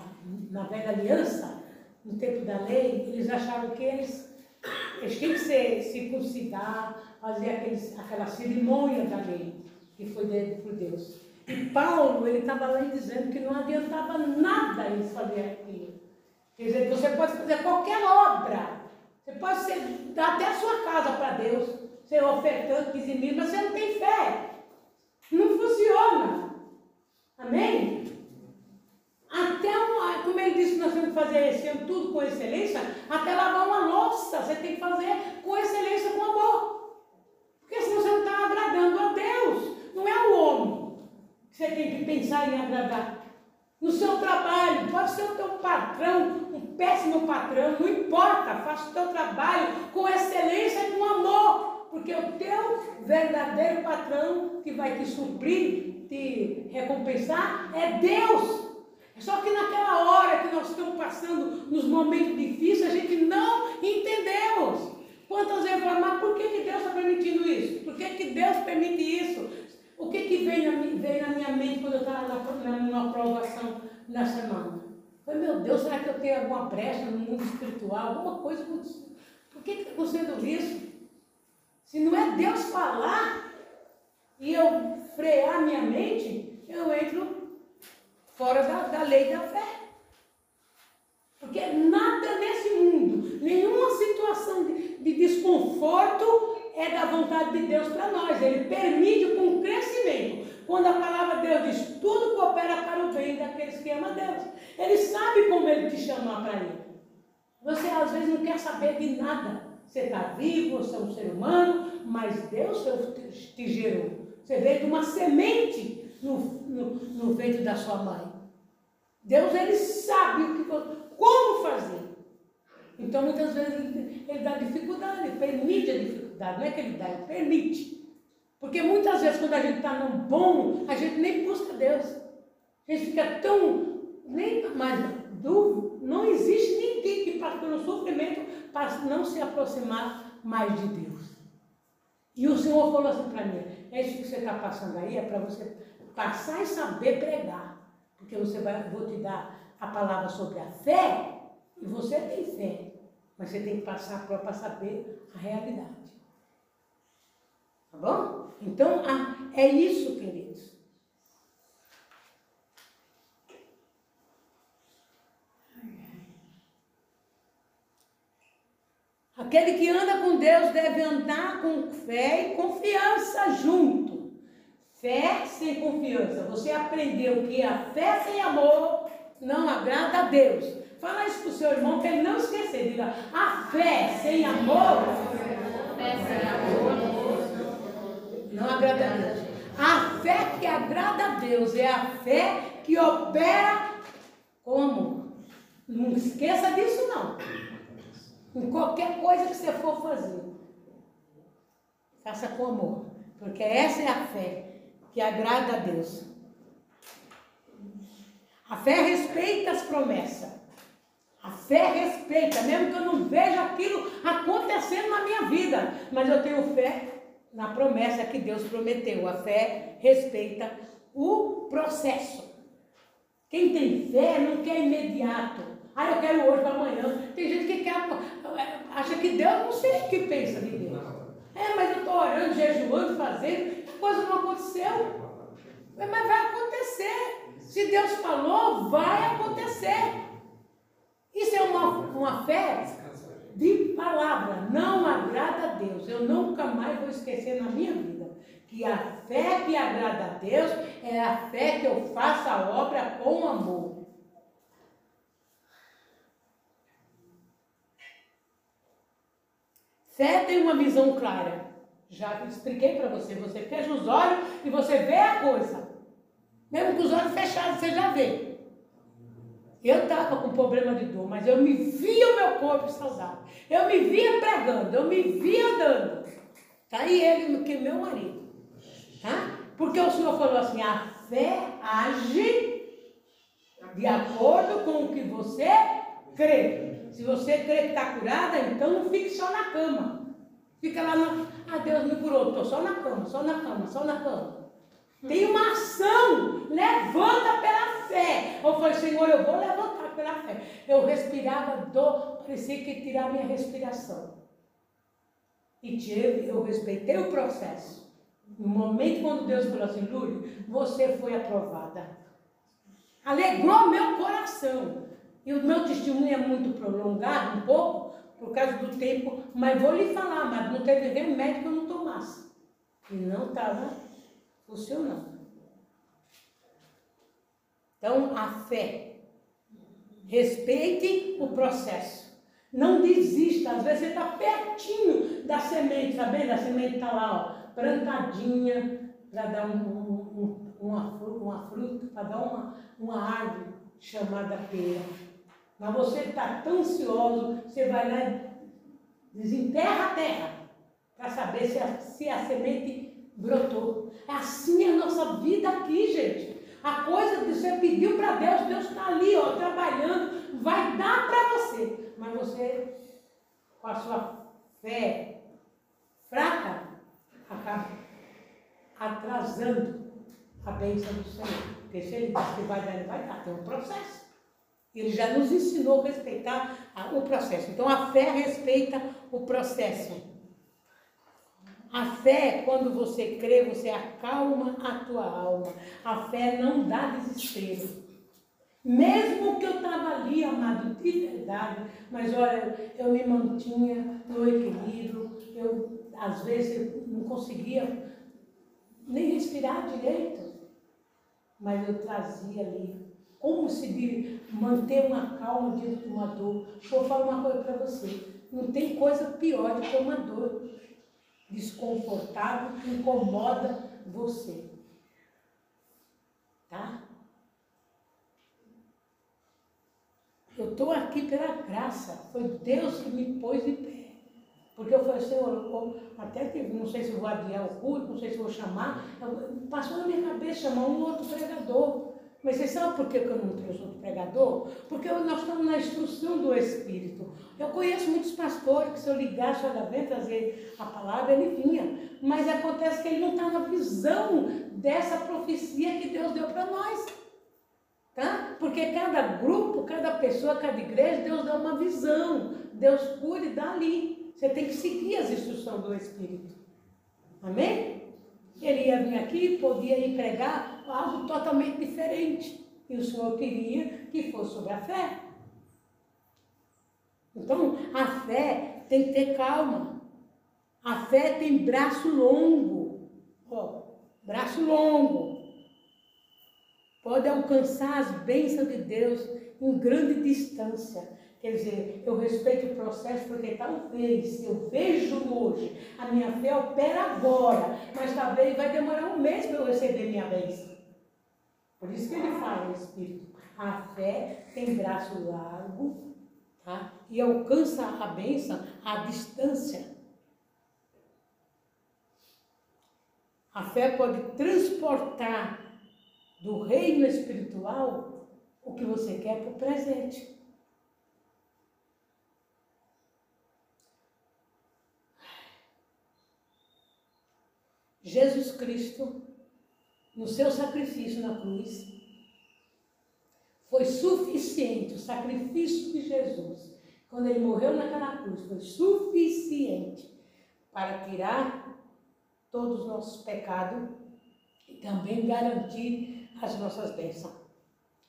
S1: na velha aliança, no tempo da lei, eles achavam que eles, eles tinham que se circuncidar, fazer aqueles, aquela cerimônia da lei que foi dada por Deus. E Paulo, ele estava lá dizendo que não adiantava nada eles fazerem aquilo. Quer dizer, você pode fazer qualquer obra. Você pode ser, dar até a sua casa para Deus, ser ofertando, dizimir, mas você não tem fé. Não funciona. Amém? Até, uma, como ele disse, nós temos que fazer esse ano tudo com excelência, até lavar uma louça, você tem que fazer com excelência, com amor. Porque senão você não está agradando a Deus, não é o homem que você tem que pensar em agradar. No seu trabalho, pode ser o teu patrão, péssimo patrão, não importa, faça o teu trabalho com excelência e com amor, porque o teu verdadeiro patrão que vai te suprir, te recompensar, é Deus. Só que naquela hora que nós estamos passando nos momentos difíceis, a gente não entendemos. Quantas vezes falamos, mas por que, que Deus está permitindo isso? Por que, que Deus permite isso? O que, que veio, na, na minha mente quando eu estava na, numa aprovação na semana? Foi, meu Deus, será que eu tenho alguma brecha no mundo espiritual? Alguma coisa Por que está acontecendo isso? Se não é Deus falar e eu frear minha mente, eu entro fora da, da lei da fé. Porque nada nesse mundo, nenhuma situação de, de desconforto é da vontade de Deus para nós. Ele permite com crescimento. Quando a palavra de Deus diz, tudo coopera para o bem daqueles que amam a Deus. Ele sabe como ele te chamar para ele. Você às vezes não quer saber de nada. Você está vivo, você é um ser humano, mas Deus te gerou. Você veio de uma semente no, no, no ventre da sua mãe. Deus, ele sabe o que, como fazer. Então, muitas vezes, ele, ele dá dificuldade, permite a dificuldade. Não é que ele dá, ele permite. Porque muitas vezes, quando a gente está num bom, a gente nem busca Deus. A gente fica tão. Nem, mas não existe ninguém que passa pelo sofrimento para não se aproximar mais de Deus. E o Senhor falou assim para mim: é isso que você está passando aí, é para você passar e saber pregar. Porque você vai, vou te dar a palavra sobre a fé, e você tem fé. Mas você tem que passar para saber a realidade. Tá bom? Então, é isso, queridos. Aquele que anda com Deus deve andar com fé e confiança junto. Fé sem confiança. Você aprendeu que a fé sem amor não agrada a Deus. Fala isso para o seu irmão para ele não esquecer. Diga, a fé sem amor. Fé sem amor. Não agrada a Deus. A fé que agrada a Deus é a fé que opera com amor. Não esqueça disso não. Em qualquer coisa que você for fazer, faça com amor, porque essa é a fé que agrada a Deus. A fé respeita as promessas. A fé respeita, mesmo que eu não veja aquilo acontecendo na minha vida, mas eu tenho fé na promessa que Deus prometeu. A fé respeita o processo. Quem tem fé não quer imediato. Ah, eu quero hoje para amanhã. Tem gente que quer, acha que Deus não sei o que pensa de Deus. É, mas eu estou orando, jejuando, fazendo, a coisa não aconteceu. Mas vai acontecer. Se Deus falou, vai acontecer. Isso é uma, uma fé de palavra. Não agrada a Deus. Eu nunca mais vou esquecer na minha vida que a fé que agrada a Deus é a fé que eu faço a obra com amor. Fé tem uma visão clara. Já expliquei para você. Você fecha os olhos e você vê a coisa. Mesmo com os olhos fechados, você já vê. Eu estava com problema de dor, mas eu me via o meu corpo saudável. Eu me via pregando, eu me via andando. Tá aí ele, que é meu marido. Tá? Porque o Senhor falou assim: a fé age de acordo com o que você crê. Se você crê que está curada, então não fique só na cama. Fica lá na. Ah, Deus me curou, estou só na cama, só na cama, só na cama. Tem uma ação. Levanta pela fé. Eu falei, Senhor, eu vou levantar pela fé. Eu respirava dor, parecia que tirar minha respiração. E eu respeitei o processo. No momento quando Deus falou assim, Lúlia, você foi aprovada. Alegrou meu coração. E o meu testemunho é muito prolongado, um pouco, por causa do tempo, mas vou lhe falar, mas não teve remédio que eu não tomasse. E não estava funcionando. Então, a fé. Respeite o processo. Não desista. Às vezes você está pertinho da semente, tá vendo? A semente está lá, ó, plantadinha, para dar um, um, um, uma, uma fruta, para dar uma, uma árvore chamada pera. Mas você está tão ansioso, você vai lá desenterra a terra para saber se a, se a semente brotou. Assim é a nossa vida aqui, gente. A coisa que você pediu para Deus, Deus está ali, ó, trabalhando, vai dar para você. Mas você, com a sua fé fraca, acaba atrasando a bênção do Senhor. Porque se ele diz que vai dar, ele vai dar. Tem um processo. Ele já nos ensinou a respeitar o processo. Então a fé respeita o processo. A fé, quando você crê, você acalma a tua alma. A fé não dá desespero. Mesmo que eu estava ali, amado, de verdade, mas olha, eu me mantinha no equilíbrio, eu às vezes eu não conseguia nem respirar direito, mas eu trazia ali, como se manter uma calma diante de uma dor. Eu falar uma coisa para você, não tem coisa pior do que uma dor desconfortável que incomoda você. Tá? Eu estou aqui pela graça. Foi Deus que me pôs de pé. Porque eu falei, Senhor, até que não sei se vou adiar o culto, não sei se vou chamar. Passou na minha cabeça chamar um outro pregador. Mas você sabe por que eu não trouxe outro pregador? Porque nós estamos na instrução do Espírito. Eu conheço muitos pastores que se eu ligasse, olha, vem trazer a palavra, ele vinha. Mas acontece que ele não está na visão dessa profecia que Deus deu para nós. Tá? Porque cada grupo, cada pessoa, cada igreja, Deus dá uma visão. Deus cura e dá ali. Você tem que seguir as instruções do Espírito. Amém? Ele ia vir aqui, podia ir pregar algo totalmente diferente. E o Senhor queria que fosse sobre a fé. Então, a fé tem que ter calma. A fé tem braço longo. Ó, braço longo. Pode alcançar as bênçãos de Deus em grande distância. Quer dizer, eu respeito o processo porque talvez eu vejo hoje, a minha fé opera agora, mas talvez vai demorar um mês para eu receber minha bênção. Por isso que ele fala Espírito. A fé tem braço largo tá? E alcança a bênção à distância. A fé pode transportar do reino espiritual o que você quer para o presente. Jesus Cristo, no seu sacrifício na cruz, foi suficiente, o sacrifício de Jesus, quando ele morreu naquela cruz, foi suficiente para tirar todos os nossos pecados e também garantir as nossas bênçãos.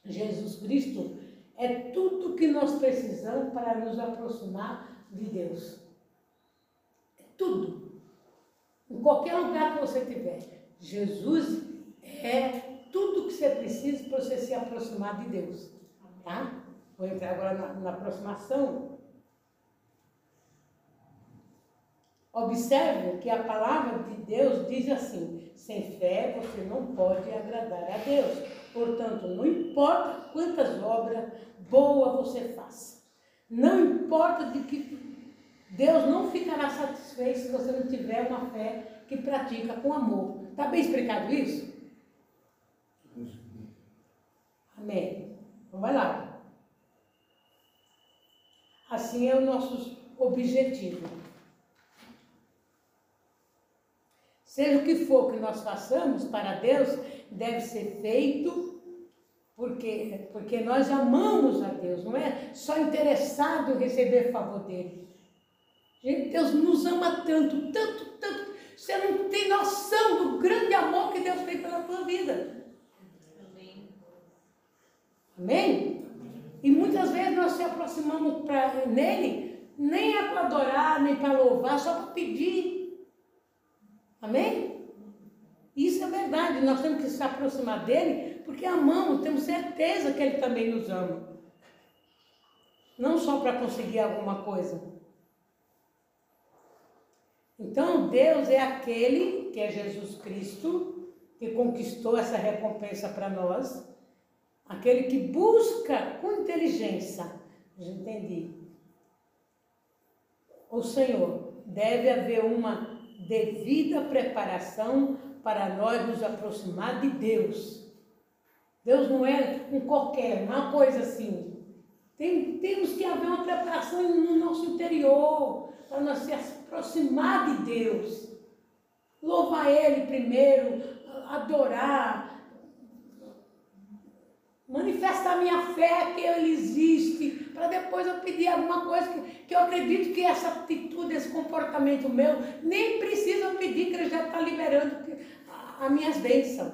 S1: Jesus Cristo é tudo que nós precisamos para nos aproximar de Deus. É tudo. Em qualquer lugar que você estiver, Jesus é tudo que você precisa para você se aproximar de Deus. Tá? Vou entrar agora na, na aproximação. Observe que a palavra de Deus diz assim: sem fé você não pode agradar a Deus. Portanto, não importa quantas obras boas você faça, não importa de que Deus não ficará satisfeito se você não tiver uma fé que pratica com amor. Está bem explicado isso? Amém. Então vai lá. Assim é o nosso objetivo. Seja o que for que nós façamos para Deus, deve ser feito porque, porque nós amamos a Deus, não é só interessado em receber favor dele. Gente, Deus nos ama tanto, tanto, tanto. Você não tem noção do grande amor que Deus tem pela tua vida. Amém? Amém? E muitas vezes nós se aproximamos pra, nele, nem é para adorar, nem para louvar, só para pedir. Amém? Isso é verdade, nós temos que se aproximar dele porque amamos, temos certeza que ele também nos ama. Não só para conseguir alguma coisa. Então, Deus é aquele, que é Jesus Cristo, que conquistou essa recompensa para nós, aquele que busca com inteligência. Entendi. O Senhor, deve haver uma devida preparação para nós nos aproximar de Deus. Deus não é um qualquer, uma coisa assim. Tem, temos que haver uma preparação no nosso interior, para nós se aproximar de Deus. Louvar Ele primeiro, adorar, manifestar minha fé que ele existe, para depois eu pedir alguma coisa que, que eu acredito que essa atitude, esse comportamento meu, nem precisa pedir, que ele já está liberando as minhas bênçãos.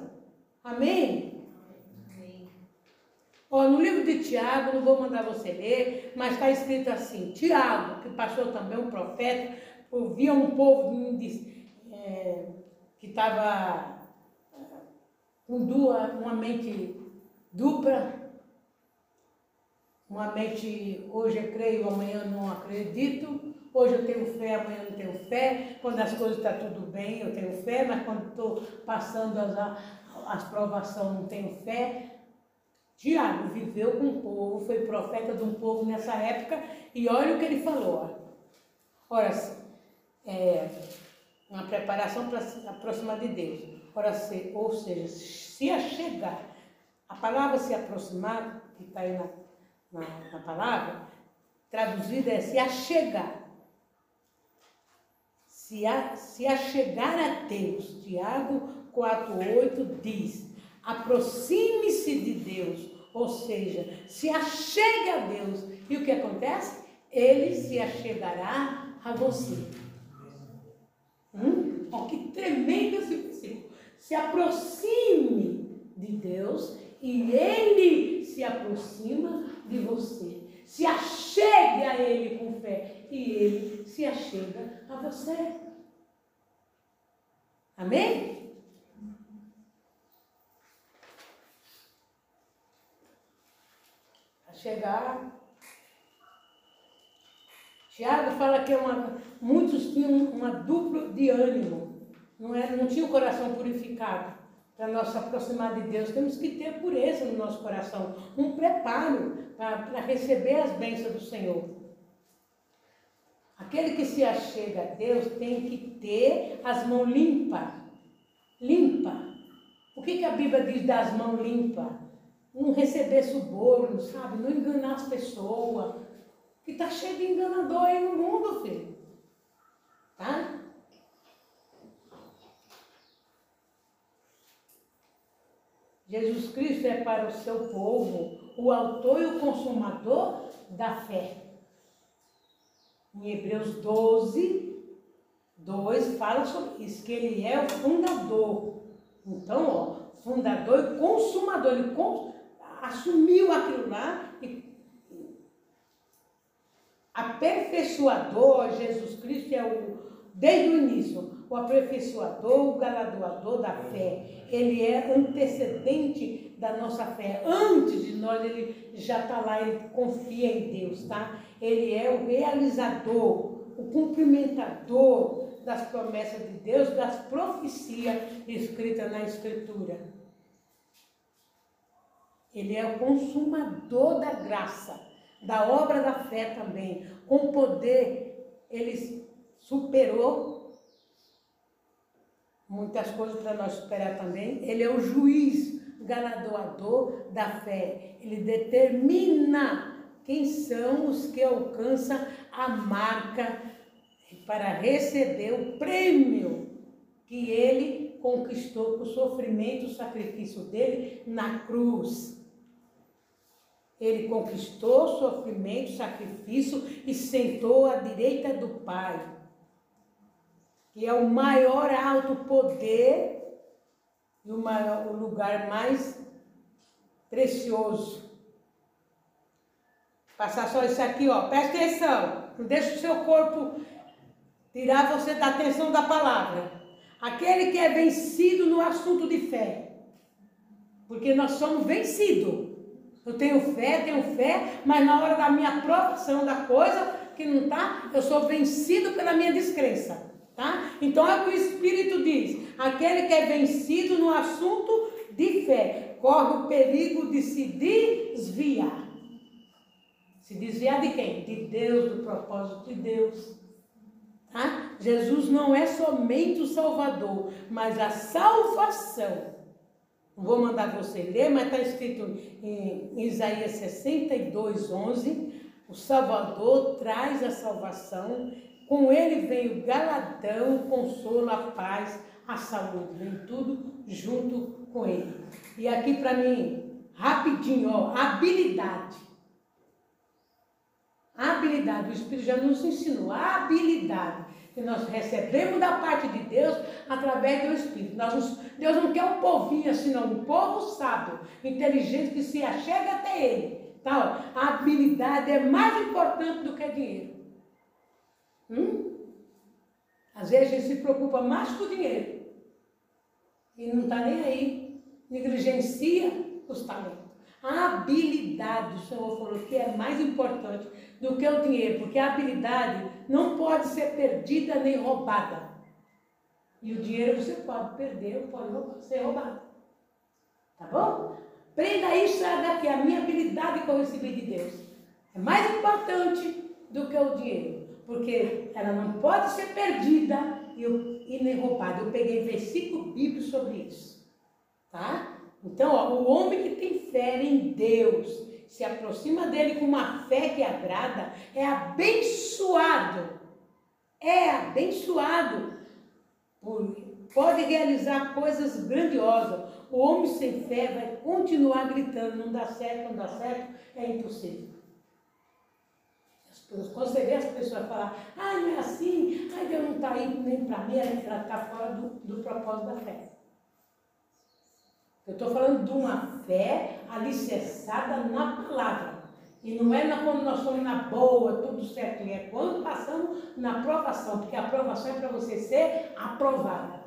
S1: Amém? Amém. Ó, no livro de Tiago, não vou mandar você ler, mas está escrito assim: Tiago, que passou também um profeta, ouvia um povo é, que estava é, com duas, uma mente dupla, uma mente, hoje eu creio, amanhã não acredito, hoje eu tenho fé, amanhã não tenho fé, quando as coisas estão tá tudo bem eu tenho fé, mas quando estou passando as, as provações não tenho fé. Tiago viveu com o povo, foi profeta de um povo nessa época, e olha o que ele falou. Ora, é, uma preparação para se aproximar de Deus. Ora, se, ou seja, se a chegar a palavra se aproximar, que está aí na, na, na, palavra, traduzida é se achegar. Se, a, se achegar a Deus. Tiago 4,8 diz: aproxime-se de Deus, ou seja, se achegue a Deus. E o que acontece? Ele se achegará a você. Hum? Oh, que tremendo esse versículo. Se aproxime de Deus e ele se aproxima de você. Se achegue a ele com fé e ele se achega a você. Amém? A chegar. Tiago fala que é uma, muitos tinham uma dupla de ânimo, não, era, não tinha o coração purificado para nos aproximar de Deus, temos que ter pureza no nosso coração, um preparo para receber as bênçãos do Senhor. Aquele que se achega a Deus tem que ter as mãos limpas. Limpa. O que, que a Bíblia diz das mãos limpas? Não receber suborno, sabe? Não enganar as pessoas. Que está cheio de enganador aí no mundo, filho. Tá? Jesus Cristo é para o seu povo o autor e o consumador da fé. Em Hebreus 12, 2 fala sobre isso, que ele é o fundador. Então, ó, fundador e consumador, ele assumiu aquilo lá e aperfeiçoador, Jesus Cristo é o, desde o início, o aperfeiçoador, o galardoador da fé. Ele é antecedente da nossa fé. Antes de nós, ele já está lá, ele confia em Deus, tá? Ele é o realizador, o cumprimentador das promessas de Deus, das profecias escritas na Escritura. Ele é o consumador da graça, da obra da fé também. Com poder, ele superou muitas coisas para nós superar também. Ele é o juiz galardoador da fé. Ele determina quem são os que alcançam a marca para receber o prêmio que ele conquistou com o sofrimento, o sacrifício dele na cruz. Ele conquistou sofrimento, sacrifício e sentou à direita do Pai que é o maior alto poder e o, maior, o lugar mais precioso. Passar só isso aqui, ó. Presta atenção. Não deixe o seu corpo tirar você da atenção da palavra. Aquele que é vencido no assunto de fé. Porque nós somos vencidos. Eu tenho fé, tenho fé, mas na hora da minha aprovação da coisa que não está, eu sou vencido pela minha descrença. Tá? Então é o que o Espírito diz: aquele que é vencido no assunto de fé corre o perigo de se desviar. Se desviar de quem? De Deus, do propósito de Deus. Tá? Jesus não é somente o Salvador, mas a salvação. Vou mandar você ler, mas está escrito em Isaías 62, 11. O Salvador traz a salvação com ele vem o galadão, o consolo, a paz, a saúde, vem tudo junto com ele. E aqui para mim rapidinho, ó, habilidade. habilidade, o Espírito já nos ensinou, a habilidade que nós recebemos da parte de Deus através do Espírito. Nós, Deus não quer um povinho assim, não, um povo sábio, inteligente, que se achega até Ele. Tá, ó, a habilidade é mais importante do que dinheiro. Hum? Às vezes a gente se preocupa mais com o dinheiro e não está nem aí, negligencia os talentos. A habilidade, o Senhor falou que é mais importante do que o dinheiro, porque a habilidade não pode ser perdida nem roubada. E o dinheiro você pode perder ou pode ser roubado. Tá bom? Prenda isso daqui, a minha habilidade que eu recebi de Deus. É mais importante do que o dinheiro, porque ela não pode ser perdida e, roubada. Eu peguei versículo bíblico sobre isso. Tá? Então, ó, o homem que tem fé em Deus, se aproxima dele com uma fé que agrada, é abençoado. É abençoado. Pode realizar coisas grandiosas. O homem sem fé vai continuar gritando: não dá certo, não dá certo, é impossível. Quando você vê as pessoas falar, ah, não é assim, ai, Deus não está indo nem para mim, ela está fora do, do propósito da fé. Eu estou falando de uma fé alicerçada na palavra. E não é quando nós estamos na boa, tudo certinho. É quando passamos na aprovação. Porque a aprovação é para você ser aprovada.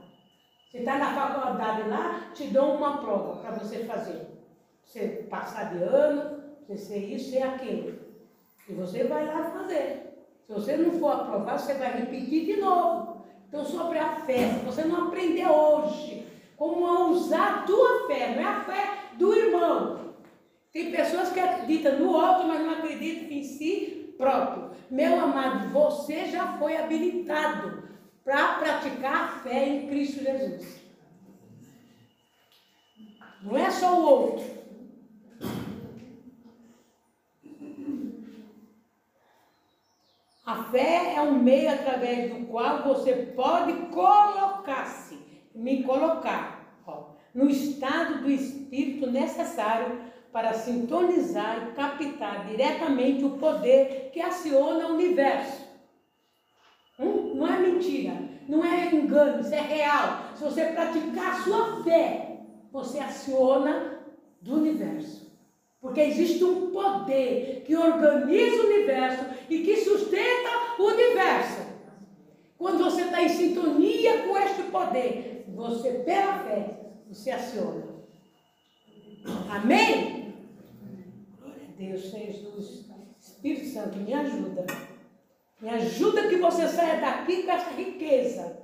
S1: Você está na faculdade lá, te dão uma prova para você fazer. Você passar de ano, você ser isso e aquilo. E você vai lá fazer. Se você não for aprovado, você vai repetir de novo. Então, sobre a fé, se você não aprender hoje como usar a tua fé, não é a fé do irmão. Tem pessoas que acreditam no outro, mas não acreditam em si próprio. Meu amado, você já foi habilitado para praticar a fé em Cristo Jesus. Não é só o outro. A fé é um meio através do qual você pode colocar-se me colocar ó, no estado do espírito necessário para sintonizar e captar diretamente o poder que aciona o universo. Hum? Não é mentira, não é engano, isso é real. Se você praticar a sua fé, você aciona do universo. Porque existe um poder que organiza o universo e que sustenta o universo. Quando você está em sintonia com este poder, você, pela fé, você aciona. Amém? Glória a Deus, Jesus. Espírito Santo, me ajuda. Me ajuda que você saia daqui com essa riqueza.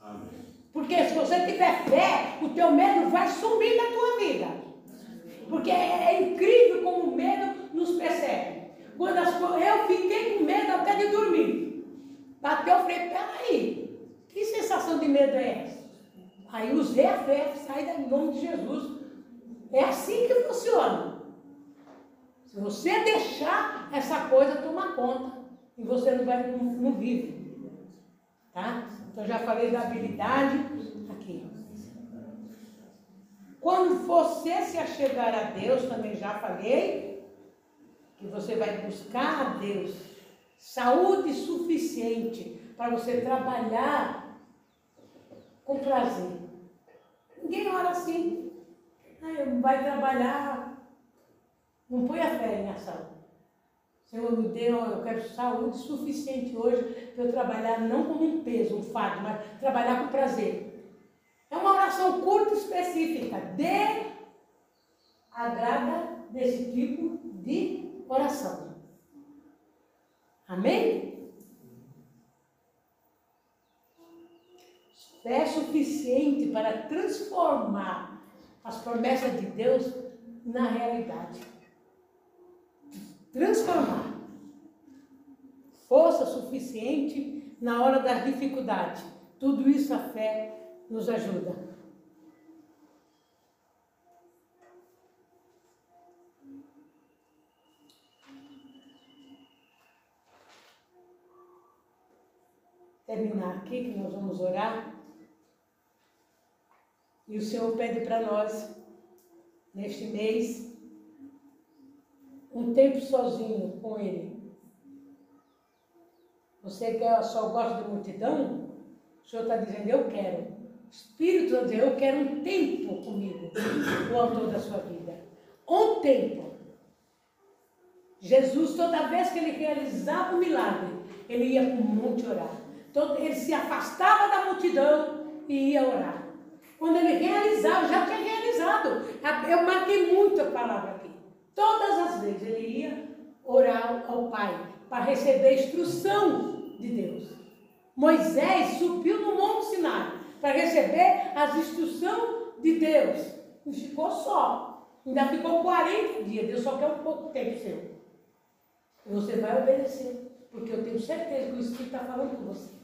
S1: Amém. Porque se você tiver fé, o teu medo vai sumir da tua vida. Porque é, é incrível como o medo nos persegue. Quando as, eu fiquei com medo até de dormir. Bateu, eu falei, peraí, que sensação de medo é essa? Aí usei a fé, sai em nome de Jesus. É assim que funciona. Se você deixar essa coisa tomar conta, e você não vai, não, não vive. Tá? Então já falei da habilidade aqui. Quando você se achegar a Deus, também já falei, que você vai buscar a Deus saúde suficiente para você trabalhar com prazer. Ninguém ora assim. Ah, vai trabalhar. Não põe a fé em ação. Senhor, me deu, eu quero saúde suficiente hoje para eu trabalhar não como um peso, um fardo, mas trabalhar com prazer. É uma oração curta e específica. Dê agrada desse tipo de oração. Amém? é suficiente para transformar as promessas de Deus na realidade. Transformar. Força suficiente na hora da dificuldade. Tudo isso a fé nos ajuda. Terminar aqui, que nós vamos orar. E o Senhor pede para nós neste mês, um tempo sozinho com Ele. Você que só gosta de multidão, o Senhor está dizendo, eu quero. O Espírito está dizendo, eu quero um tempo comigo, o autor da sua vida. Um tempo. Jesus, toda vez que ele realizava um milagre, ele ia para o monte orar. Ele se afastava da multidão e ia orar. Quando ele realizava, já tinha realizado. Eu marquei muito a palavra aqui. Todas as vezes ele ia orar ao Pai para receber instrução de Deus. Moisés subiu no Monte Sinai para receber as instruções de Deus. Não ficou só. Ainda ficou 40 dias. Deus só quer um pouco tempo seu. Você vai obedecer. Porque eu tenho certeza que o Espírito está falando com você.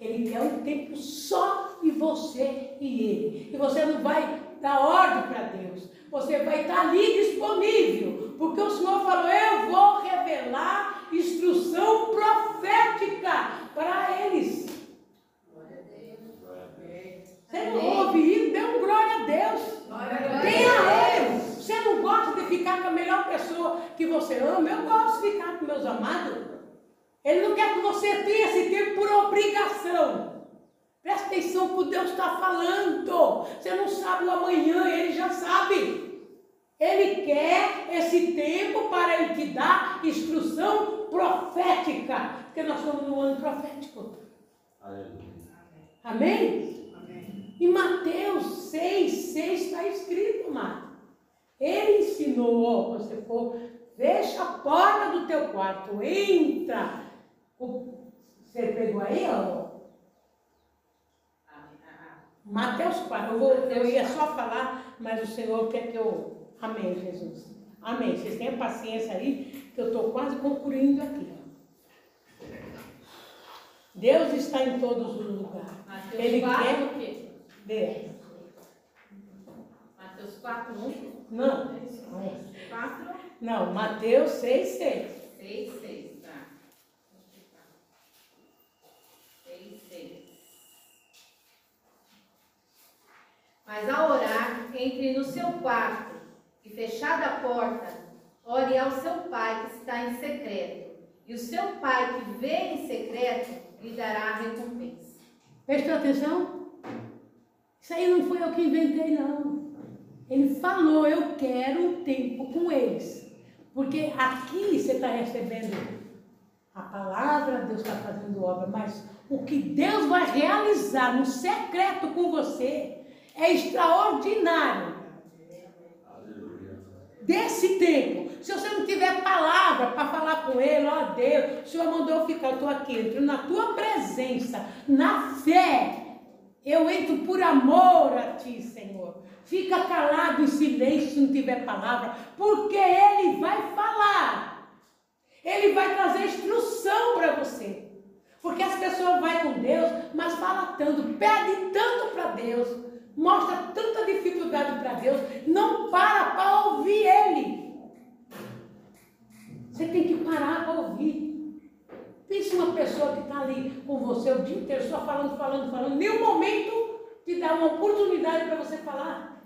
S1: Ele quer um tempo só de você e ele. E você não vai dar ordem para Deus. Você vai estar ali disponível. Porque o Senhor falou: Eu vou revelar instrução profética para eles. Você não ouve isso? Dê um glória a Deus. Tenha Ele. Você não gosta de ficar com a melhor pessoa que você ama? Eu gosto de ficar com meus amados. Ele não quer que você tenha esse tempo por obrigação. Presta atenção no que Deus está falando. Você não sabe o amanhã, ele já sabe. Ele quer esse tempo para ele te dar instrução profética. Porque nós estamos no ano profético. Aleluia. Amém? Amém? Em Mateus 6, 6 está escrito, amado. Ele ensinou, ó, você for, fecha a porta do teu quarto, entra você pegou aí, ó? Mateus 4. Eu, vou, eu ia só falar, mas o Senhor quer que eu. Amém, Jesus. Amém. Vocês tenham paciência aí, que eu estou quase concluindo aqui. Deus está em todos os lugares.
S3: Mateus Ele 4, quer. O quê?
S1: Deus.
S3: Mateus 4, 1?
S1: Não.
S3: 4?
S1: Não, Mateus 6, 6.
S3: 6, 6. Mas ao orar, entre no seu quarto e fechada a porta, ore ao seu pai que está em secreto. E o seu pai que vê em secreto lhe dará a recompensa.
S1: Prestou atenção? Isso aí não foi eu que inventei, não. Ele falou, eu quero um tempo com eles. Porque aqui você está recebendo a palavra, Deus está fazendo obra, mas o que Deus vai realizar no secreto com você é extraordinário. Desse tempo. Se você não tiver palavra para falar com ele, ó Deus, o Senhor mandou eu ficar, eu estou aqui, entro na tua presença, na fé. Eu entro por amor a ti, Senhor. Fica calado em silêncio se não tiver palavra, porque ele vai falar. Ele vai trazer instrução para você. Porque as pessoas vão com Deus, mas fala tanto, pede tanto para Deus mostra tanta dificuldade para Deus, não para para ouvir Ele. Você tem que parar para ouvir. Pense uma pessoa que está ali com você o dia inteiro, só falando, falando, falando, nenhum momento te dá uma oportunidade para você falar.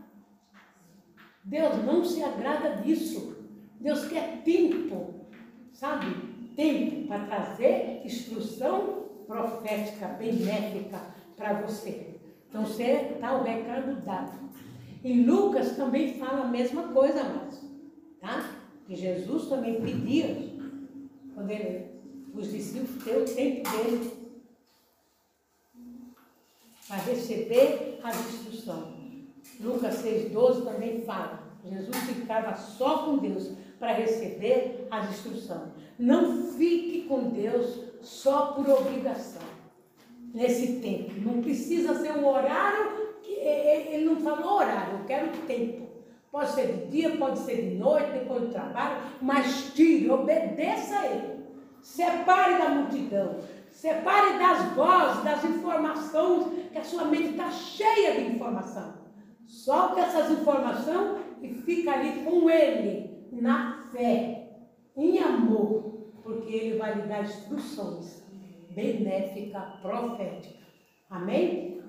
S1: Deus não se agrada disso. Deus quer tempo, sabe? Tempo para trazer instrução profética, benéfica para você. Então, está o recado dado. E Lucas também fala a mesma coisa, amados. Tá? Que Jesus também pedia, quando ele, os discípulos ter o tempo dele para receber as instruções. Lucas 6,12 também fala. Jesus ficava só com Deus para receber as instruções. Não fique com Deus só por obrigação nesse tempo. Não precisa ser um horário, que ele não falou horário, eu quero tempo. Pode ser de dia, pode ser de noite, depois do trabalho, mas tire, obedeça a ele. Separe da multidão, separe das vozes, das informações, que a sua mente está cheia de informação. Solte essas informações e fica ali com ele, na fé, em amor, porque ele vai lhe dar instruções benéfica, profética. Amém?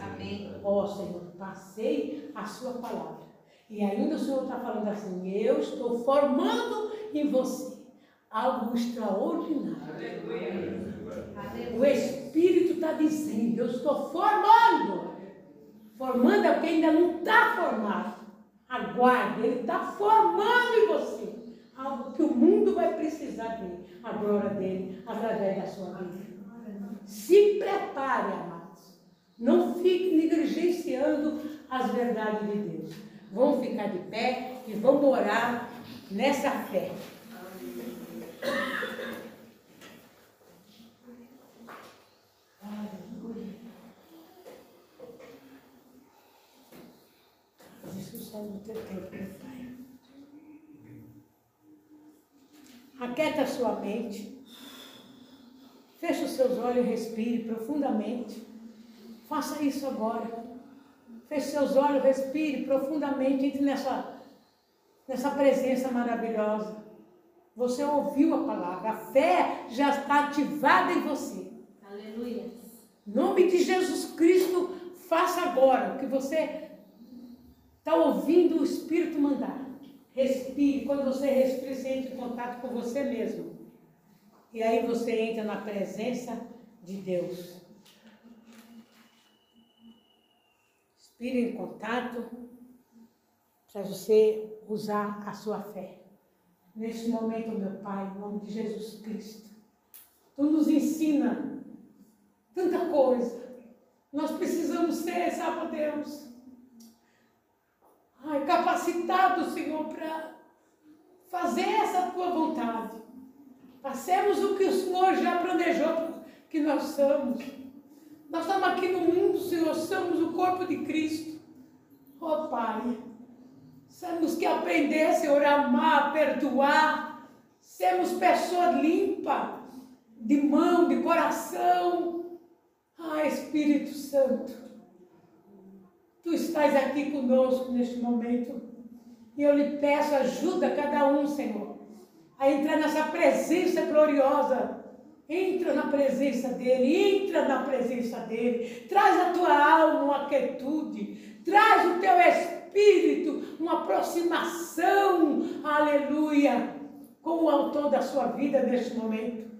S3: Amém.
S1: Ó oh, Senhor, passei a sua palavra. E ainda o Senhor está falando assim: eu estou formando em você algo extraordinário. O Espírito está dizendo: eu estou formando. Formando é porque ainda não está formado. Aguarde, Ele está formando em você algo que o mundo vai precisar dele, a glória dele, através da sua vida. Se prepare, amados. Não fique negligenciando as verdades de Deus. Vamos ficar de pé e vamos orar nessa fé. Aleluia. Isso no teu tempo, meu Pai. Aquieta a sua mente. Feche os seus olhos e respire profundamente. Faça isso agora. Feche seus olhos, respire profundamente, entre nessa, nessa presença maravilhosa. Você ouviu a palavra, a fé já está ativada em você.
S3: Aleluia.
S1: Em nome de Jesus Cristo, faça agora o que você está ouvindo o Espírito mandar. Respire. Quando você respira, você entra em contato com você mesmo. E aí você entra na presença de Deus. vir em contato para você usar a sua fé. Neste momento, meu Pai, em nome de Jesus Cristo, Tu nos ensina tanta coisa. Nós precisamos ser, sabe, Deus, ai, capacitados, Senhor, para fazer essa Tua vontade. Façamos o que o Senhor já planejou que nós somos. Nós estamos aqui no mundo, Senhor, somos o corpo de Cristo. Oh, Pai, temos que aprender, Senhor, a amar, a perdoar, sermos pessoas limpas, de mão, de coração. Ah, Espírito Santo, Tu estás aqui conosco neste momento. E eu lhe peço, ajuda cada um, Senhor, a entrar nessa presença gloriosa Entra na presença dele, entra na presença dele. Traz a tua alma uma quietude, traz o teu espírito uma aproximação, aleluia, com o autor da sua vida neste momento.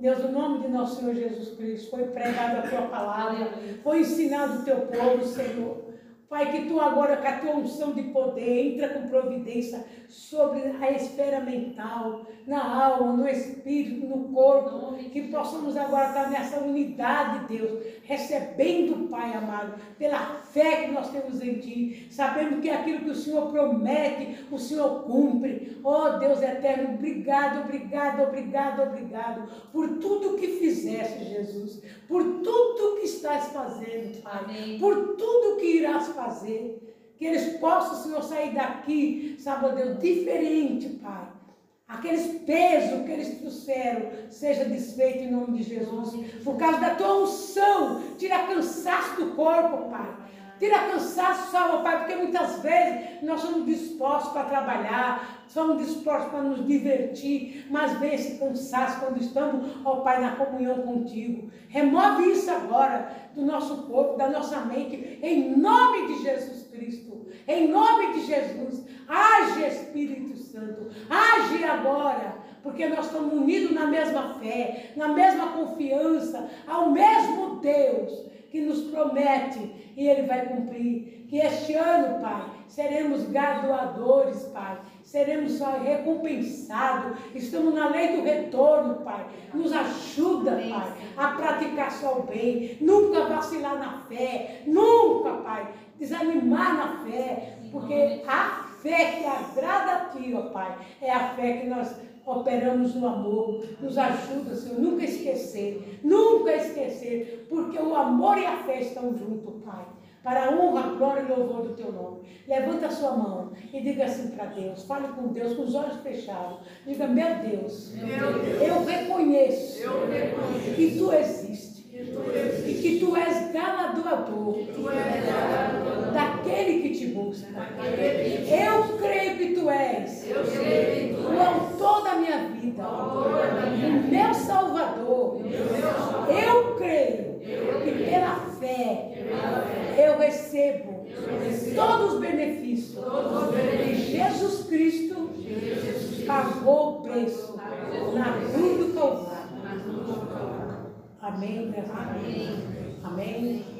S1: Deus, no nome de nosso Senhor Jesus Cristo, foi pregada a tua palavra, foi ensinado o teu povo, Senhor. Pai, que tu agora, com a tua unção de poder, entra com providência sobre a esfera mental, na alma, no espírito, no corpo, que possamos agora estar nessa unidade, Deus, recebendo, Pai amado, pela fé que nós temos em Ti, sabendo que aquilo que o Senhor promete, o Senhor cumpre. Oh Deus eterno, obrigado, obrigado, obrigado, obrigado por tudo que fizeste, Jesus, por tudo que estás fazendo, Pai, Amém. por tudo que irás fazer. Que eles possam, Senhor, sair daqui, sabe, Deus, diferente, Pai. Aqueles pesos que eles trouxeram, seja desfeito em nome de Jesus. Por causa da tua unção, tira cansaço do corpo, Pai. Tira cansaço, salva, Pai, porque muitas vezes nós somos dispostos para trabalhar, somos dispostos para nos divertir, mas vem esse cansaço quando estamos, ó Pai, na comunhão contigo. Remove isso agora do nosso corpo, da nossa mente, em nome de Jesus Cristo. Em nome de Jesus. Age, Espírito Santo. Age agora porque nós estamos unidos na mesma fé, na mesma confiança, ao mesmo Deus que nos promete e Ele vai cumprir. Que este ano, Pai, seremos graduadores, Pai, seremos recompensados. Estamos na lei do retorno, Pai. Nos ajuda, Pai, a praticar só o bem, nunca vacilar na fé, nunca, Pai, desanimar na fé, porque a fé que agrada a Ti, ó Pai, é a fé que nós operamos no amor. Nos ajuda, Senhor, nunca esquecer, nunca esquecer, porque o amor e a fé estão juntos, Pai. Para a honra, glória e louvor do teu nome. Levanta a sua mão e diga assim para Deus. Fale com Deus com os olhos fechados. Diga, meu Deus, meu Deus eu, reconheço eu reconheço que tu existes. E que tu és galardoador. Daquele que te busca. Eu creio que tu és o autor da minha vida, o meu Salvador. Eu creio que pela fé Eu recebo todos os benefícios. que Jesus Cristo pagou o preço na cruz do Calvário. Amém. Amém. Amém.